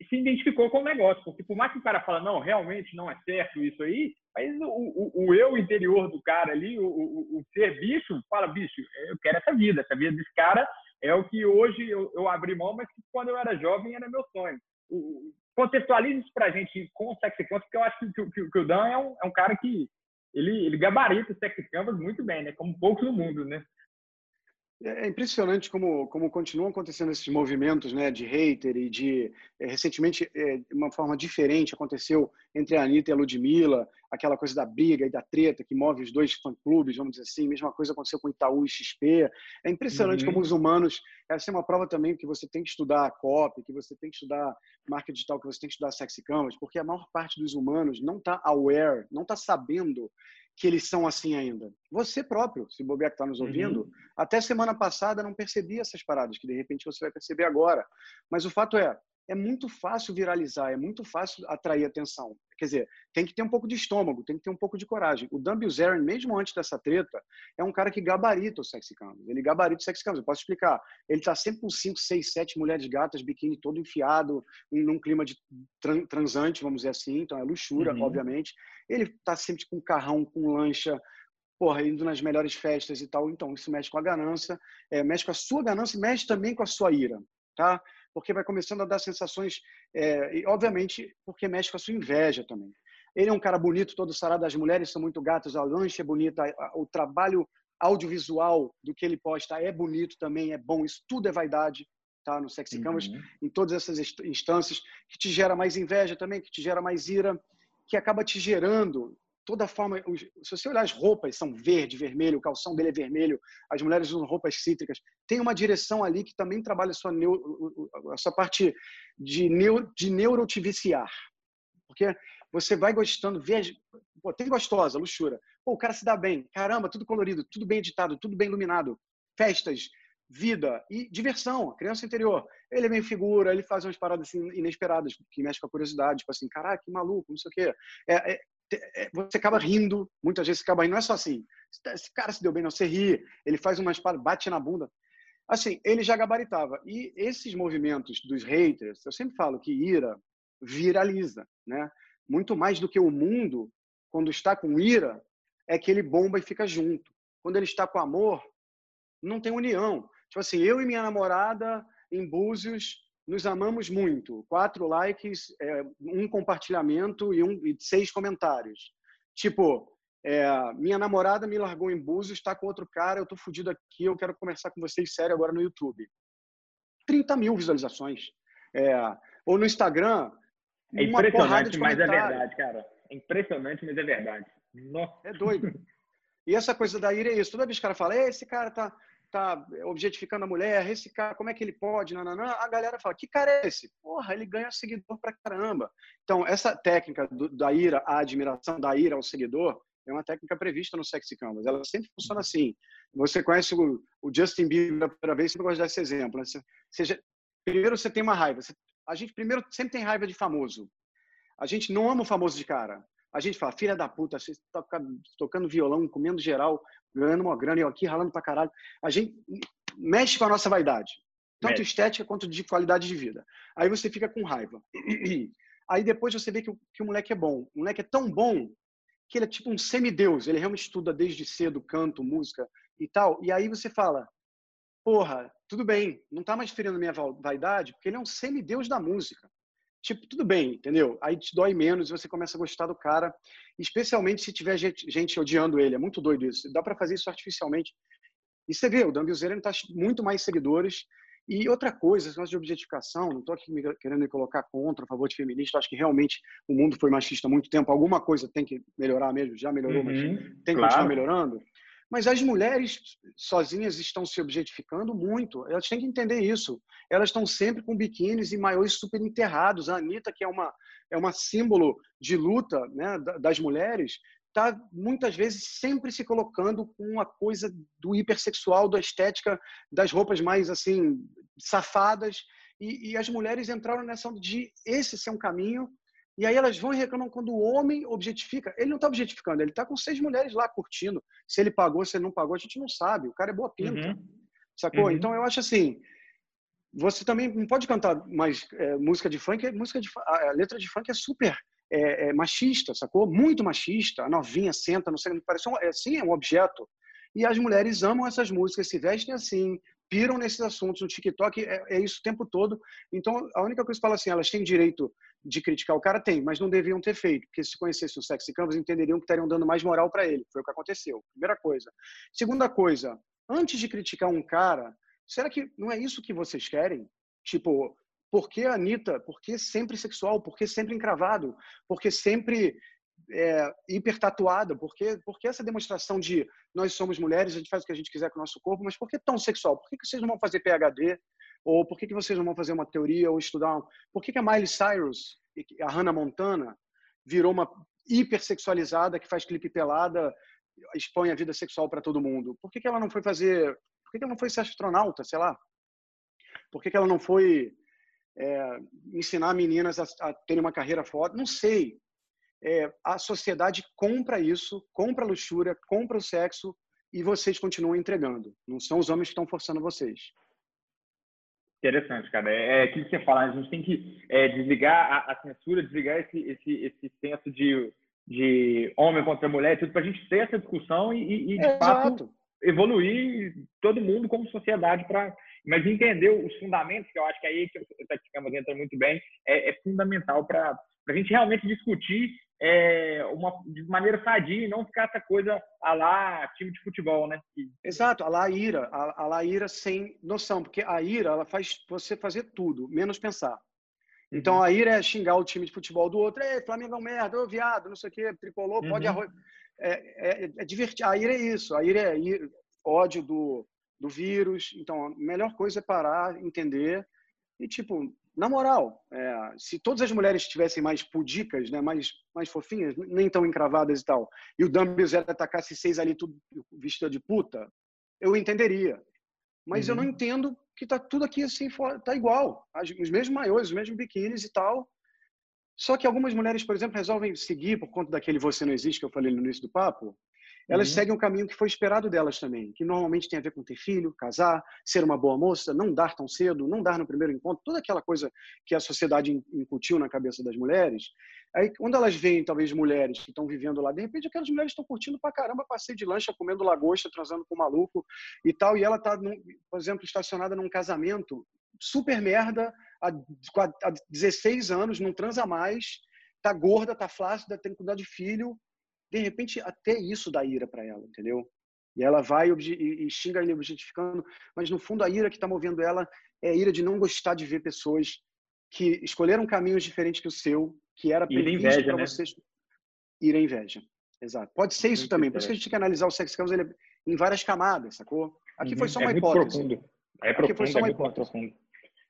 se identificou com o negócio. Porque por mais que o cara fala, não, realmente não é certo isso aí, mas o, o, o eu interior do cara ali, o, o, o, ser bicho, fala, bicho, eu quero essa vida. Essa vida desse cara é o que hoje eu, eu abri mão, mas que quando eu era jovem era meu sonho. contextualize isso pra gente com o Sexy Canvas, porque eu acho que, que, que o Dan é um, é um cara que ele, ele gabarita o Sexy Canvas muito bem, né? Como poucos no mundo, né?
É, é impressionante como, como continuam acontecendo esses movimentos né, de hater e de. É, recentemente, é, uma forma diferente aconteceu entre a Anitta e a Ludmilla, aquela coisa da briga e da treta que move os dois fã-clubes, vamos dizer assim. Mesma coisa aconteceu com Itaú e XP. É impressionante uhum. como os humanos. Essa é uma prova também que você tem que estudar a copy, que você tem que estudar marca digital, que você tem que estudar sexy canvas, porque a maior parte dos humanos não está aware, não está sabendo que eles são assim ainda. Você próprio, se bobear que está nos ouvindo, uhum. até semana passada não percebia essas paradas, que de repente você vai perceber agora. Mas o fato é, é muito fácil viralizar, é muito fácil atrair atenção. Quer dizer, tem que ter um pouco de estômago, tem que ter um pouco de coragem. O Dan Bilzerian, mesmo antes dessa treta, é um cara que gabarita o sexy canvas. Ele gabarita o sexy canvas. Eu posso explicar. Ele está sempre com 5, 6, 7 mulheres gatas, biquíni todo enfiado, num clima de transante, vamos dizer assim. Então é luxúria, uhum. obviamente. Ele está sempre com carrão, com lancha, porra, indo nas melhores festas e tal. Então, isso mexe com a ganância, é, mexe com a sua ganância e mexe também com a sua ira, tá? Porque vai começando a dar sensações, é, e obviamente porque mexe com a sua inveja também. Ele é um cara bonito, todo sarado, as mulheres são muito gatas, a lancha é bonita, o trabalho audiovisual do que ele posta é bonito também, é bom, isso tudo é vaidade, tá? No Sexy uhum. Canvas, em todas essas instâncias, que te gera mais inveja também, que te gera mais ira, que acaba te gerando toda forma. Se você olhar as roupas, são verde, vermelho, o calção dele é vermelho, as mulheres usam roupas cítricas. Tem uma direção ali que também trabalha a sua, neuro, a sua parte de, neuro, de neuro te viciar. Porque você vai gostando, vê, pô, tem gostosa, luxura. Pô, o cara se dá bem, caramba, tudo colorido, tudo bem editado, tudo bem iluminado, festas, vida e diversão, criança interior. Ele é meio figura, ele faz umas paradas assim, inesperadas, que mexe com a curiosidade, tipo assim, caraca, que maluco, não sei o quê. É, é, você acaba rindo, muitas vezes você acaba rindo, não é só assim, esse cara se deu bem, não, você ri, ele faz umas paradas, bate na bunda. Assim, ele já gabaritava. E esses movimentos dos haters, eu sempre falo que ira viraliza, né? Muito mais do que o mundo, quando está com ira, é que ele bomba e fica junto. Quando ele está com amor, não tem união. Tipo assim, eu e minha namorada em Búzios nos amamos muito. Quatro likes, é, um compartilhamento e, um, e seis comentários. Tipo, é, minha namorada me largou em Búzios, está com outro cara, eu tô fudido aqui, eu quero conversar com vocês sério agora no YouTube. 30 mil visualizações. É, ou no Instagram,
é impressionante, mas é verdade, cara. É impressionante, mas é verdade. Nossa.
É doido. E essa coisa da ira é isso. Toda vez que o cara fala, esse cara tá, tá objetificando a mulher, esse cara, como é que ele pode? Nananã, a galera fala, que cara é esse? Porra, ele ganha seguidor pra caramba. Então, essa técnica do, da ira à admiração, da ira ao seguidor, é uma técnica prevista no Sexy Canvas. Ela sempre funciona assim. Você conhece o, o Justin Bieber pela primeira vez, sempre gosto de dar esse exemplo. Né? Seja, primeiro você tem uma raiva. Você, a gente primeiro sempre tem raiva de famoso. A gente não ama o famoso de cara. A gente fala, filha da puta, você toca, tocando violão, comendo geral, ganhando uma grana, eu aqui ralando pra caralho. A gente mexe com a nossa vaidade, tanto é. estética quanto de qualidade de vida. Aí você fica com raiva. Aí depois você vê que o, que o moleque é bom. O moleque é tão bom que ele é tipo um semideus. Ele realmente estuda desde cedo canto, música e tal. E aí você fala, porra, tudo bem, não tá mais ferindo minha vaidade, porque ele é um semideus da música tipo, tudo bem, entendeu? Aí te dói menos e você começa a gostar do cara, especialmente se tiver gente, gente odiando ele. É muito doido isso. Dá para fazer isso artificialmente. E você vê, o Dan Bilzerian está muito mais seguidores. E outra coisa, esse negócio de objetificação, não estou aqui me, querendo me colocar contra, a favor de feminista, acho que realmente o mundo foi machista há muito tempo. Alguma coisa tem que melhorar mesmo, já melhorou, uhum, mas tem que claro. continuar melhorando. Mas as mulheres sozinhas estão se objetificando muito. Elas têm que entender isso. Elas estão sempre com biquínis e maiôs super enterrados. A Anitta, que é uma, é uma símbolo de luta né, das mulheres, está muitas vezes sempre se colocando com a coisa do hipersexual, da estética, das roupas mais assim safadas. E, e as mulheres entraram nessa de esse ser um caminho e aí elas vão e reclamam quando o homem objetifica. Ele não está objetificando, ele está com seis mulheres lá curtindo. Se ele pagou, se ele não pagou, a gente não sabe. O cara é boa pinta. Uhum. Sacou? Uhum. Então eu acho assim. Você também não pode cantar mais é, música de funk. Música de, a letra de funk é super é, é, machista, sacou? Muito machista. A novinha senta, não sei, parece um, é, sim, é um objeto. E as mulheres amam essas músicas, se vestem assim, piram nesses assuntos. No TikTok é, é, isso o tempo todo. Então, a única coisa que fala assim, elas têm direito de criticar o cara? Tem, mas não deviam ter feito. Porque se conhecessem o Sexy Canvas, entenderiam que estariam dando mais moral para ele. Foi o que aconteceu. Primeira coisa. Segunda coisa, antes de criticar um cara, será que não é isso que vocês querem? Tipo, por que a Anitta? Por que sempre sexual? Por que sempre encravado? Por que sempre é, hipertatuada, porque, porque essa demonstração de nós somos mulheres, a gente faz o que a gente quiser com o nosso corpo, mas por que tão sexual? Por que, que vocês não vão fazer PHD? Ou por que, que vocês não vão fazer uma teoria ou estudar? Um... Por que, que a Miley Cyrus, a Hannah Montana, virou uma hipersexualizada que faz clipe pelada, expõe a vida sexual para todo mundo? Por que, que ela não foi fazer. Por que, que ela não foi ser astronauta, sei lá? Por que, que ela não foi é, ensinar meninas a, a terem uma carreira foda? Não sei é, a sociedade compra isso, compra a luxúria, compra o sexo e vocês continuam entregando. Não são os homens que estão forçando vocês.
Interessante, cara. É, é aquilo que você fala, a gente tem que é, desligar a, a, censura, desligar esse, esse, esse senso de, de homem contra mulher, tudo para a gente ter essa discussão e, e de fato, evoluir todo mundo como sociedade para mas entender os fundamentos, que eu acho que é aí que o Tecnicamos entra muito bem, é, é fundamental para a gente realmente discutir é, uma, de maneira sadia e não ficar essa coisa a lá time de futebol, né?
Exato, a lá ira, a, a lá ira sem noção, porque a ira ela faz você fazer tudo, menos pensar. Então uhum. a ira é xingar o time de futebol do outro, ei, Flamengo é um merda, ô viado, não sei o quê, tricolor, pode uhum. arroz. É, é, é divertir. A ira é isso, a ira é ira, ódio do, do vírus. Então a melhor coisa é parar, entender e, tipo, na moral, é, se todas as mulheres tivessem mais pudicas, né, mais, mais fofinhas, nem tão encravadas e tal, e o Dumbledore atacasse seis ali tudo vestida de puta, eu entenderia. Mas uhum. eu não uhum. entendo que tá tudo aqui assim, tá igual. Os mesmos maiores, os mesmos biquínis e tal. Só que algumas mulheres, por exemplo, resolvem seguir por conta daquele Você Não Existe que eu falei no início do papo, elas uhum. seguem um caminho que foi esperado delas também, que normalmente tem a ver com ter filho, casar, ser uma boa moça, não dar tão cedo, não dar no primeiro encontro, toda aquela coisa que a sociedade incutiu na cabeça das mulheres. Aí, quando elas veem, talvez, mulheres que estão vivendo lá, de repente aquelas mulheres estão curtindo pra caramba, passeio de lancha, comendo lagosta, transando com um maluco e tal, e ela está, por exemplo, estacionada num casamento super merda, há 16 anos, não transa mais, tá gorda, tá flácida, tem que cuidar de filho, de repente até isso dá ira para ela, entendeu? E ela vai e, xinga ele objetificando, mas no fundo a ira que está movendo ela é a ira de não gostar de ver pessoas que escolheram caminhos diferentes que o seu, que era
previsto para
né? vocês. Ir a inveja. Exato. Pode ser isso muito também. Por isso que a gente tem que analisar o sex campus ele, em várias camadas, sacou? Aqui uhum. foi só uma é hipótese.
Profundo. É Aqui profundo, foi só uma é hipótese. Profundo.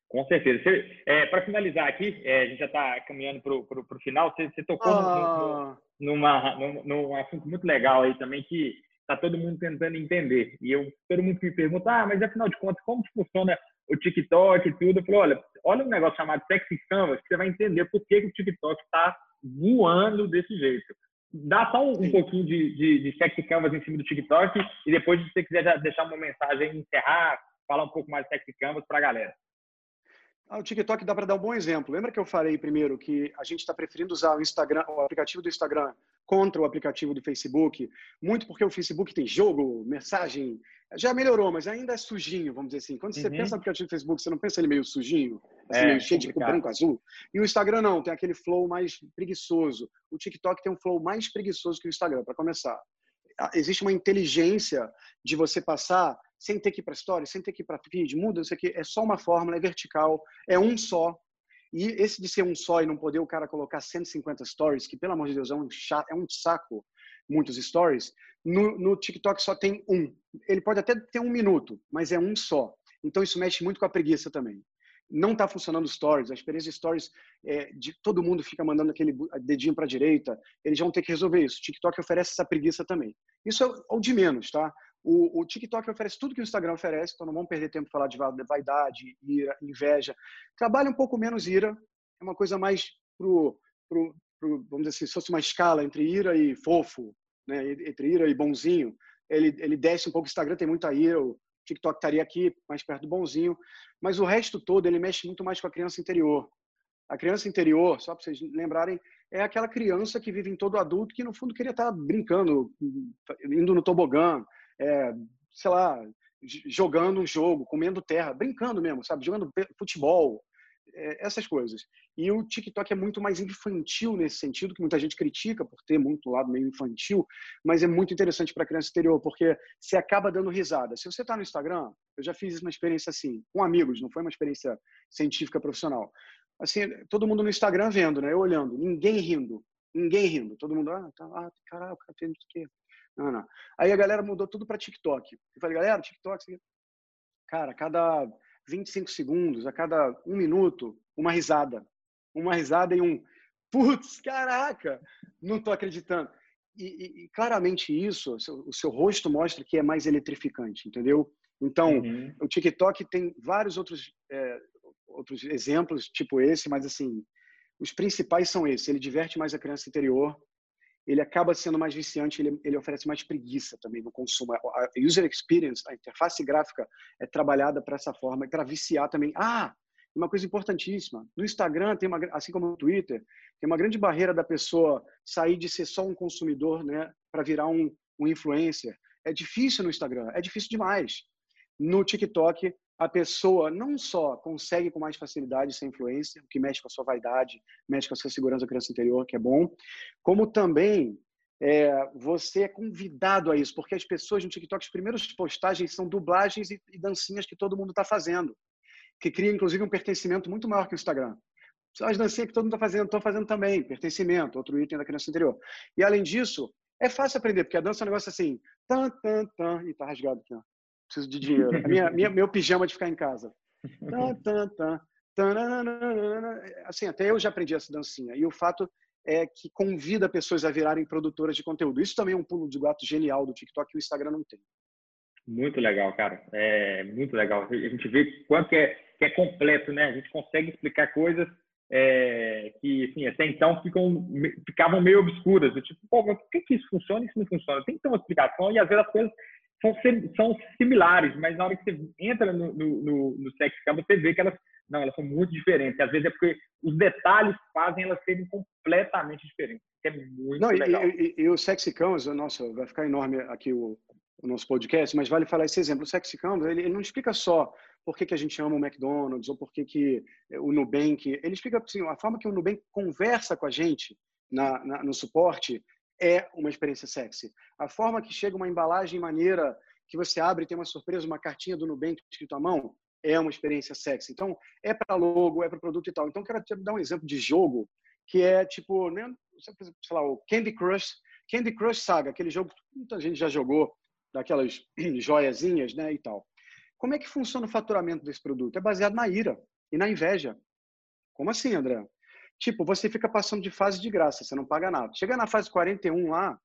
Com certeza. É, para finalizar aqui, é, a gente já está caminhando para o final. Você, você tocou ah. no, numa, num, num, assunto muito legal aí também que está todo mundo tentando entender. E eu, todo mundo me pergunta, ah, mas afinal de contas, como funciona o TikTok e tudo? Eu falei, olha, olha um negócio chamado Sexy Canvas que você vai entender por que, que o TikTok está voando desse jeito. Dá só um, um pouquinho de, de, de Sexy Canvas em cima do TikTok e depois, se você quiser deixar uma mensagem, encerrar, falar um pouco mais de Sexy Canvas para a galera.
Ah, o TikTok dá para dar um bom exemplo. Lembra que eu falei primeiro que a gente está preferindo usar o Instagram, o aplicativo do Instagram contra o aplicativo do Facebook, muito porque o Facebook tem jogo, mensagem, já melhorou, mas ainda é sujinho, vamos dizer assim. Quando você uhum. pensa no aplicativo do Facebook, você não pensa ele meio sujinho, assim, é, meio cheio de branco, azul. E o Instagram não, tem aquele flow mais preguiçoso. O TikTok tem um flow mais preguiçoso que o Instagram, para começar. Ah, existe uma inteligência de você passar sem ter que ir para story, sem ter que ir para feed, muda isso aqui, é só uma fórmula, é vertical, é um só. E esse de ser um só e não poder o cara colocar 150 stories, que pelo amor de Deus é um, chato, é um saco, muitos stories, no, no TikTok só tem um. Ele pode até ter um minuto, mas é um só. Então isso mexe muito com a preguiça também. Não está funcionando stories, a experiência de stories, é, de, todo mundo fica mandando aquele dedinho para a direita, eles vão ter que resolver isso. TikTok oferece essa preguiça também. Isso é o de menos, tá? O, o, TikTok oferece tudo que o Instagram oferece, então não vamos perder tempo falar de vaidade, ira, inveja. Trabalha um pouco menos ira, é uma coisa mais pro, pro, pro vamos dizer assim, se fosse uma escala entre ira e fofo, né, entre ira e bonzinho, ele, ele desce um pouco o Instagram, tem muita ira, o TikTok estaria aqui, mais perto do bonzinho, mas o resto todo ele mexe muito mais com a criança interior. A criança interior, só para vocês lembrarem, é aquela criança que vive em todo adulto que no fundo queria estar brincando, indo no tobogã, é, sei lá, jogando um jogo, comendo terra, brincando mesmo, sabe? Jogando futebol, é, essas coisas. E o TikTok é muito mais infantil nesse sentido, que muita gente critica por ter muito lado meio infantil, mas é muito interessante para a criança exterior, porque você acaba dando risada. Se você está no Instagram, eu já fiz uma experiência assim, com amigos, não foi uma experiência científica profissional. Assim, todo mundo no Instagram vendo, né? Eu olhando, ninguém rindo, ninguém rindo. Todo mundo, ah, tá, ah caralho, o cara fez isso aqui. Não, não. Aí a galera mudou tudo para TikTok. Eu falei, galera, TikTok, cara, a cada 25 segundos, a cada um minuto, uma risada. Uma risada e um, putz, caraca, não estou acreditando. E, e, claramente isso, o seu, o seu, rosto mostra que é mais eletrificante, entendeu? Então, uhum. o TikTok tem vários outros, é, outros exemplos, tipo esse, mas assim, os principais são esses. Ele diverte mais a criança interior, ele acaba sendo mais viciante, ele, ele oferece mais preguiça também no consumo. A user experience, a interface gráfica é trabalhada para essa forma, para viciar também. Ah, uma coisa importantíssima, no Instagram tem uma, assim como no Twitter, tem uma grande barreira da pessoa sair de ser só um consumidor, né, para virar um, um influencer. É difícil no Instagram, é difícil demais. No TikTok, a pessoa não só consegue com mais facilidade ser influência, o que mexe com a sua vaidade, mexe com a sua segurança da criança interior, que é bom, como também é, você é convidado a isso, porque as pessoas no TikTok, as primeiras postagens são dublagens e, e dancinhas que todo mundo está fazendo, que cria inclusive um pertencimento muito maior que o Instagram. As dancinhas que todo mundo está fazendo, estou fazendo também, pertencimento, outro item da criança interior. E além disso, é fácil aprender, porque a dança é um negócio assim, tan, tan, tan, e tá rasgado aqui, ó. Preciso de dinheiro. Minha, minha, meu pijama de ficar em casa. Assim, até eu já aprendi essa dancinha. E o fato é que convida pessoas a virarem produtoras de conteúdo. Isso também é um pulo de gato genial do TikTok que o Instagram não tem.
Muito legal, cara. É muito legal. A gente vê quanto é, que é completo, né? A gente consegue explicar coisas é, que, assim, até então ficam, ficavam meio obscuras. tipo, pô, mas por que, que isso funciona e isso não funciona? Tem que ter uma explicação e às vezes as coisas são, são similares, mas na hora que você entra no, no, no, no Sex você vê que elas, não, elas são muito diferentes. Às vezes é porque os detalhes fazem elas serem completamente diferentes. É muito não, legal.
E, e, e o Sexy Canvas, nossa, vai ficar enorme aqui o, o nosso podcast, mas vale falar esse exemplo. O Sexy Canvas, ele, ele não explica só por que, que a gente ama o McDonald's ou por que, que o Nubank. Ele explica assim, a forma que o Nubank conversa com a gente na, na, no suporte é uma experiência sexy. A forma que chega uma embalagem maneira que você abre e tem uma surpresa, uma cartinha do Nubank escrito à mão, é uma experiência sexy. Então, é para logo, é para produto e tal. Então, quero te dar um exemplo de jogo que é tipo, né, sei lá, o Candy Crush, Candy Crush Saga, aquele jogo que muita gente já jogou, daquelas joiazinhas, né, e tal. Como é que funciona o faturamento desse produto? É baseado na ira e na inveja. Como assim, André? Tipo, você fica passando de fase de graça, você não paga nada. Chega na fase 41 lá,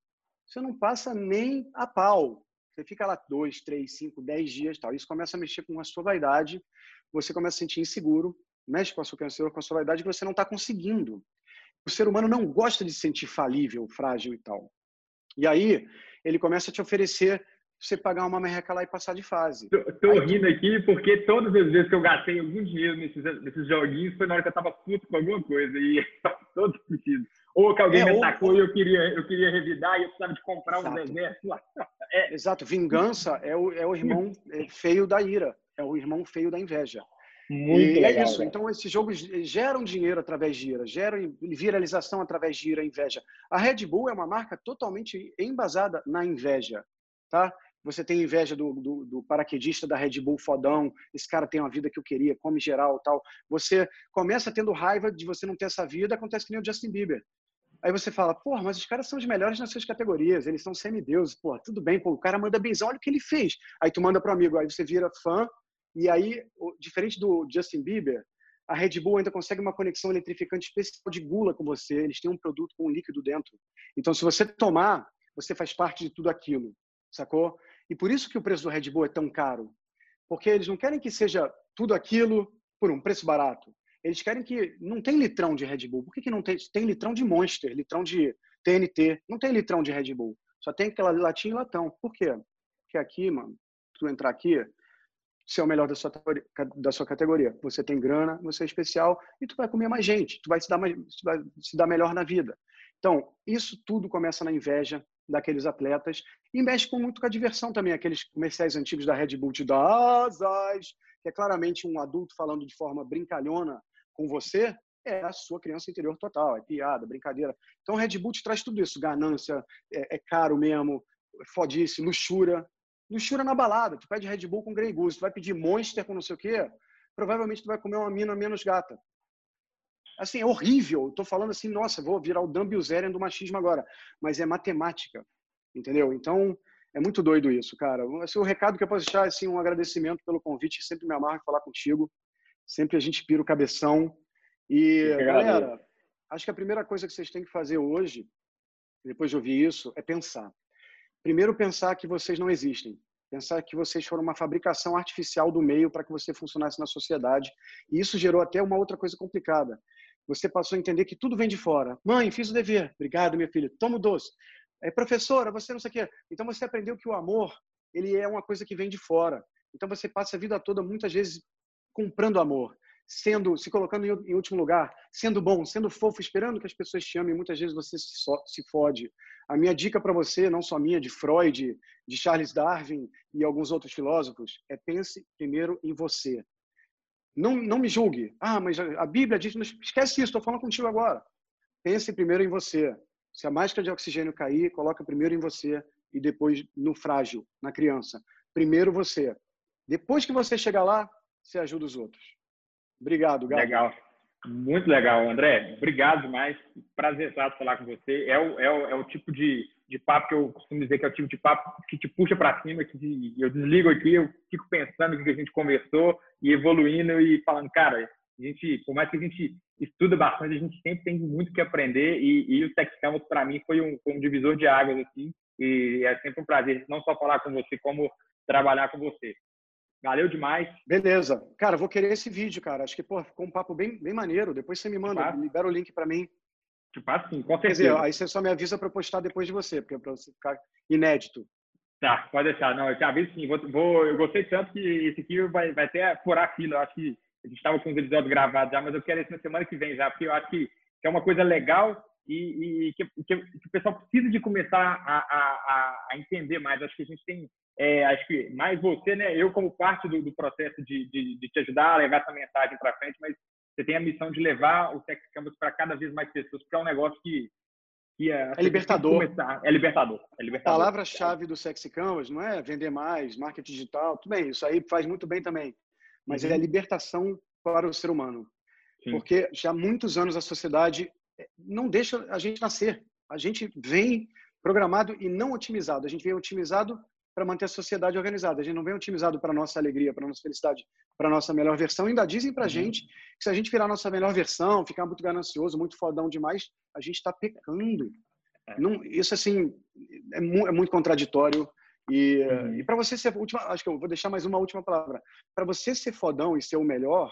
você não passa nem a pau. Você fica lá dois, três, cinco, dez dias tal. Isso começa a mexer com a sua vaidade, você começa a se sentir inseguro, mexe com a sua câncer, com a sua vaidade que você não está conseguindo. O ser humano não gosta de se sentir falível, frágil e tal. E aí, ele começa a te oferecer você pagar uma merreca lá e passar de fase.
Tô, tô Aí, rindo aqui porque todas as vezes que eu gastei algum dinheiro nesses, nesses joguinhos foi na hora que eu tava puto com alguma coisa e faz todo sentido. Ou que alguém é, me atacou ou... e eu queria, eu queria revidar e eu precisava de comprar Exato. um exército lá.
É. Exato. Vingança é o, é o irmão é feio da ira. É o irmão feio da inveja. Muito e é legal, é isso. Então, esses jogos geram dinheiro através de ira, geram viralização através de ira, inveja. A Red Bull é uma marca totalmente embasada na inveja, tá? Você tem inveja do, do, do, paraquedista da Red Bull fodão, esse cara tem uma vida que eu queria, come geral tal. Você começa tendo raiva de você não ter essa vida, acontece que nem o Justin Bieber. Aí você fala, pô, mas os caras são os melhores nas suas categorias, eles são semideuses, pô, tudo bem, pô, o cara manda benzão, olha o que ele fez. Aí tu manda pro amigo, aí você vira fã, e aí, diferente do Justin Bieber, a Red Bull ainda consegue uma conexão eletrificante especial de gula com você, eles têm um produto com um líquido dentro. Então, se você tomar, você faz parte de tudo aquilo, sacou? E por isso que o preço do Red Bull é tão caro. Porque eles não querem que seja tudo aquilo por um preço barato. Eles querem que não tem litrão de Red Bull. Por que, que não tem? Tem litrão de Monster, litrão de TNT. Não tem litrão de Red Bull. Só tem aquela latinha e latão. Por quê? Porque aqui, mano, tu entrar aqui, você é o melhor da sua, da sua categoria. Você tem grana, você é especial e tu vai comer mais gente. Tu vai se dar, mais, vai se dar melhor na vida. Então, isso tudo começa na inveja, daqueles atletas e mexe com, muito com a diversão também, aqueles comerciais antigos da Red Bull dá asas, que é claramente um adulto falando de forma brincalhona com você, é a sua criança interior total, é piada, brincadeira. Então Red Bull traz tudo isso, ganância, é, é caro mesmo, fodice, luxúria. Luxúria na balada, tu pede Red Bull com Grey Goose, tu vai pedir Monster com não sei o quê, provavelmente tu vai comer uma mina menos gata assim, é horrível. Estou falando assim, nossa, vou virar o Dan Bilzerian do machismo agora. Mas é matemática, entendeu? Então, é muito doido isso, cara. Assim, o recado que eu posso deixar é assim, um agradecimento pelo convite. Sempre me amarro em falar contigo. Sempre a gente pira o cabeção. E, galera, acho que a primeira coisa que vocês têm que fazer hoje, depois de ouvir isso, é pensar. Primeiro, pensar que vocês não existem. Pensar que vocês foram uma fabricação artificial do meio para que você funcionasse na sociedade. E isso gerou até uma outra coisa complicada você passou a entender que tudo vem de fora. Mãe, fiz o dever. Obrigado, minha filha. Toma o doce. É, professora, você não sei o quê. Então você aprendeu que o amor, ele é uma coisa que vem de fora. Então você passa a vida toda, muitas vezes, comprando amor. sendo, se colocando em, último lugar, sendo bom, sendo fofo, esperando que as pessoas te amem, muitas vezes você se, se fode. A minha dica para você, não só minha, de Freud, de Charles Darwin e alguns outros filósofos, é pense primeiro em você. Não, não me julgue. Ah, mas a Bíblia diz, esquece isso, estou falando contigo agora. Pense primeiro em você. Se a máscara de oxigênio cair, coloca primeiro em você e depois no frágil, na criança. Primeiro você. Depois que você chegar lá, você ajuda os outros. Obrigado, Gabi.
Legal. Muito legal, André. Obrigado demais. Prazer falar com você. É o, é o, é o tipo de, de papo que eu costumo dizer que é o tipo de papo que te puxa para cima, que eu desligo aqui, eu fico pensando o que a gente conversou e evoluindo e falando, cara, a gente, por mais que a gente estuda bastante, a gente sempre tem muito que aprender e, e o Tech para mim foi um, foi um divisor de águas assim e é sempre um prazer não só falar com você como trabalhar com você. Valeu demais.
Beleza. Cara, vou querer esse vídeo, cara. Acho que pô, ficou um papo bem, bem maneiro. Depois você me manda, libera o link para mim.
Te passo sim, com certeza.
Quer dizer, aí você só me avisa para postar depois de você, porque é para você ficar inédito.
Tá, pode deixar. Não, eu te aviso sim. Vou, vou, eu gostei tanto que esse aqui vai, vai até furar a fila. Eu acho que a gente estava com os episódios gravados já, mas eu quero esse na semana que vem já, porque eu acho que, que é uma coisa legal e, e que, que, que, o pessoal precisa de começar a, a, a entender mais. Acho que a gente tem é, acho que mais você, né? Eu como parte do, do processo de, de, de, te ajudar a levar essa mensagem para frente, mas você tem a missão de levar o Tech Campus para cada vez mais pessoas, porque é um negócio que, que
é, é libertador.
É libertador. É libertador.
A palavra-chave do Sexy Canvas não é vender mais, marketing digital, tudo bem, isso aí faz muito bem também, mas uhum. é a libertação para o ser humano. Sim. Porque já há muitos anos a sociedade não deixa a gente nascer. A gente vem programado e não otimizado. A gente vem otimizado para manter a sociedade organizada. A gente não vem otimizado para nossa alegria, para nossa felicidade, para nossa melhor versão. Ainda dizem para a uhum. gente que se a gente virar nossa melhor versão, ficar muito ganancioso, muito fodão demais, a gente está pecando. É. Não, isso assim é, mu é, muito contraditório. E, uhum. e para você ser última, acho que eu vou deixar mais uma última palavra. Para você ser fodão e ser o melhor,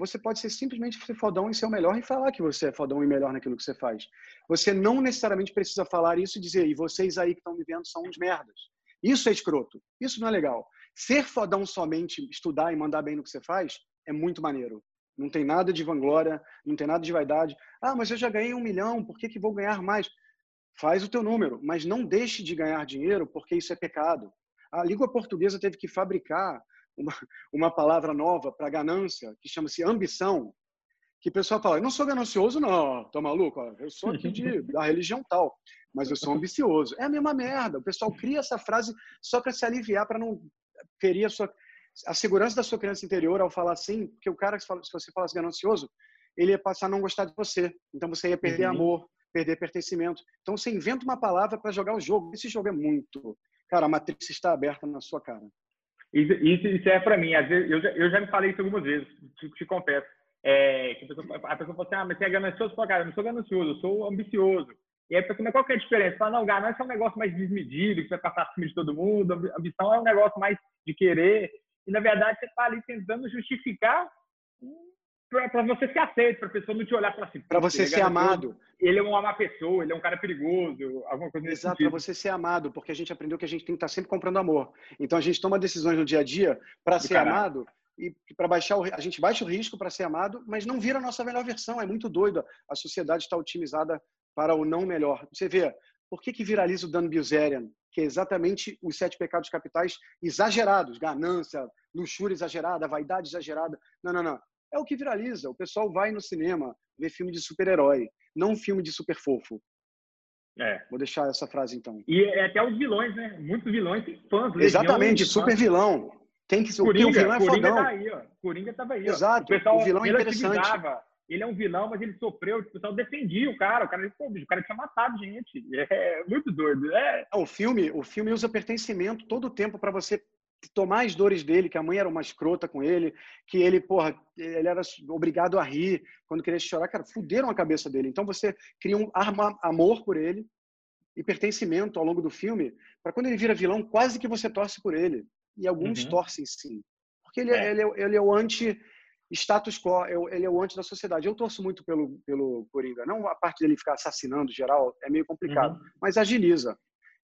você pode ser simplesmente ser fodão e ser o melhor e falar que você é fodão e melhor naquilo que você faz. Você não necessariamente precisa falar isso e dizer, e vocês aí que estão me vendo são uns merdas. Isso é escroto. Isso não é legal. Ser fodão somente, estudar e mandar bem no que você faz, é muito maneiro. Não tem nada de vanglória, não tem nada de vaidade. Ah, mas eu já ganhei um milhão, por que, que vou ganhar mais? Faz o teu número, mas não deixe de ganhar dinheiro, porque isso é pecado. A língua portuguesa teve que fabricar uma, uma palavra nova para ganância, que chama-se ambição, que o pessoal fala, eu não sou ganancioso, não, tá maluco? Eu sou aqui de, da religião tal, mas eu sou ambicioso. É a mesma merda. O pessoal cria essa frase só para se aliviar, para não ferir a sua a segurança da sua criança interior ao falar assim, porque o cara, se você falasse ganancioso, ele ia passar a não gostar de você. Então você ia perder uhum. amor, perder pertencimento. Então você inventa uma palavra para jogar o jogo. Esse jogo é muito. Cara, a matriz está aberta na sua cara.
Isso, isso, isso é para mim. Às vezes, eu, já, eu já me falei isso algumas vezes, te, te confesso. É, que a pessoa, a pessoa fala assim, ah, mas você é ganancioso? Fala, cara, eu não sou ganancioso, eu sou ambicioso. E aí a pessoa, mas qual que é a diferença? Fala, não, ganância é um negócio mais desmedido, que você vai passar acima de todo mundo, a ambição é um negócio mais de querer. E, na verdade, você está ali tentando justificar para você ser aceito, para a pessoa não te olhar para assim.
Para você ser amado.
Ele é uma má pessoa, ele é um cara perigoso, alguma coisa
Exato, para você ser amado, porque a gente aprendeu que a gente tem que estar tá sempre comprando amor. Então a gente toma decisões no dia a dia para ser caralho. amado e para baixar o, a gente baixa o risco para ser amado, mas não vira a nossa melhor versão. É muito doido. A sociedade está otimizada para o não melhor. Você vê, por que, que viraliza o Dan Bilzerian? Que é exatamente os sete pecados capitais exagerados, ganância, luxúria exagerada, vaidade exagerada. Não, não, não. É o que viraliza. O pessoal vai no cinema ver filme de super-herói, não filme de super fofo. É. Vou deixar essa frase então.
E é até os vilões, né? Muitos vilões têm fãs.
Exatamente, super vilão. Tem que ser Coringa, o vilão é
Coringa
fodão.
tá aí, ó. Coringa tava aí,
Exato. O, pessoal, o vilão é interessante.
Ele é um vilão, mas ele sofreu. O pessoal defendia o cara. O cara, pô, o cara tinha matado gente. É muito doido. É.
O filme, o filme usa pertencimento todo o tempo para você tomar as dores dele, que a mãe era uma escrota com ele, que ele, porra, ele era obrigado a rir quando queria chorar, cara, fuderam a cabeça dele. Então você cria um amor por ele e pertencimento ao longo do filme, para quando ele vira vilão, quase que você torce por ele. E alguns uhum. torcem sim. Porque ele é, é. Ele, é, ele é o anti status quo, é ele é o anti da sociedade. Eu torço muito pelo, pelo Coringa. Não a parte dele ficar assassinando geral, é meio complicado, uhum. mas agiliza.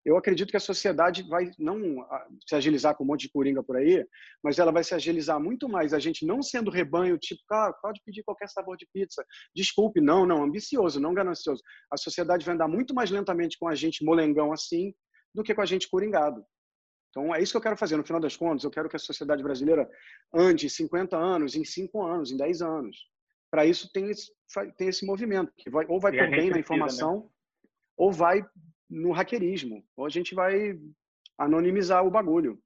Eu acredito que a sociedade vai não ah, se agilizar com um monte de coringa por aí, mas ela vai se agilizar muito mais a gente não sendo rebanho, tipo, cara, pode pedir qualquer sabor de pizza. Desculpe, não, não, ambicioso, não ganancioso. A sociedade vai andar muito mais lentamente com a gente molengão assim do que com a gente coringado. Então, é isso que eu quero fazer. No final das contas, eu quero que a sociedade brasileira ande 50 anos, em 5 anos, em 10 anos. Para isso, tem esse, tem esse movimento, que vai, ou vai por bem na né? informação, né? ou vai no hackerismo. Ou a gente vai anonimizar o bagulho.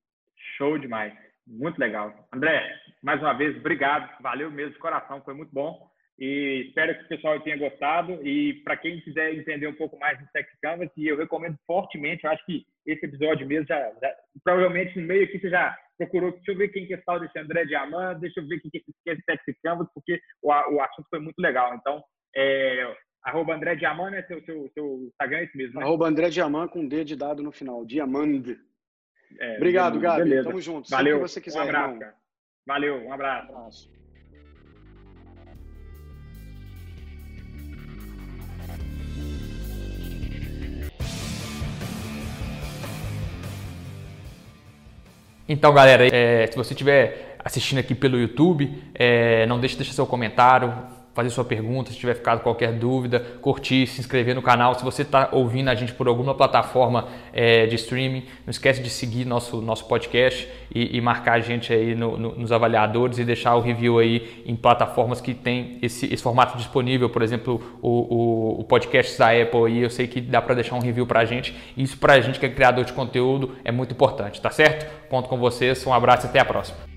Show demais. Muito legal. André, mais uma vez, obrigado. Valeu mesmo de coração, foi muito bom. E espero que o pessoal tenha gostado. E para quem quiser entender um pouco mais do Sex Canvas, eu recomendo fortemente. Eu acho que esse episódio mesmo já, já, provavelmente no meio aqui você já procurou. Deixa eu ver quem que é tal desse André Diamant, deixa eu ver quem que é esse Sex Canvas, porque o, o assunto foi muito legal. Então, é, arroba André Diamant, né? Seu, seu, seu Instagram é esse mesmo, né?
Arroba André Diamant com D de dado no final. Diamand. É, Obrigado, Gabi. Beleza. Tamo junto.
Valeu. Sempre que você quiser, um abraço, cara. Valeu, um abraço. Um abraço.
Então, galera, é, se você estiver assistindo aqui pelo YouTube, é, não deixe de deixar seu comentário, fazer sua pergunta, se tiver ficado qualquer dúvida, curtir, se inscrever no canal. Se você está ouvindo a gente por alguma plataforma é, de streaming, não esquece de seguir nosso, nosso podcast e, e marcar a gente aí no, no, nos avaliadores e deixar o review aí em plataformas que tem esse, esse formato disponível, por exemplo, o, o, o podcast da Apple aí, eu sei que dá para deixar um review para a gente. Isso para a gente que é criador de conteúdo é muito importante, tá certo? Conto com vocês, um abraço e até a próxima.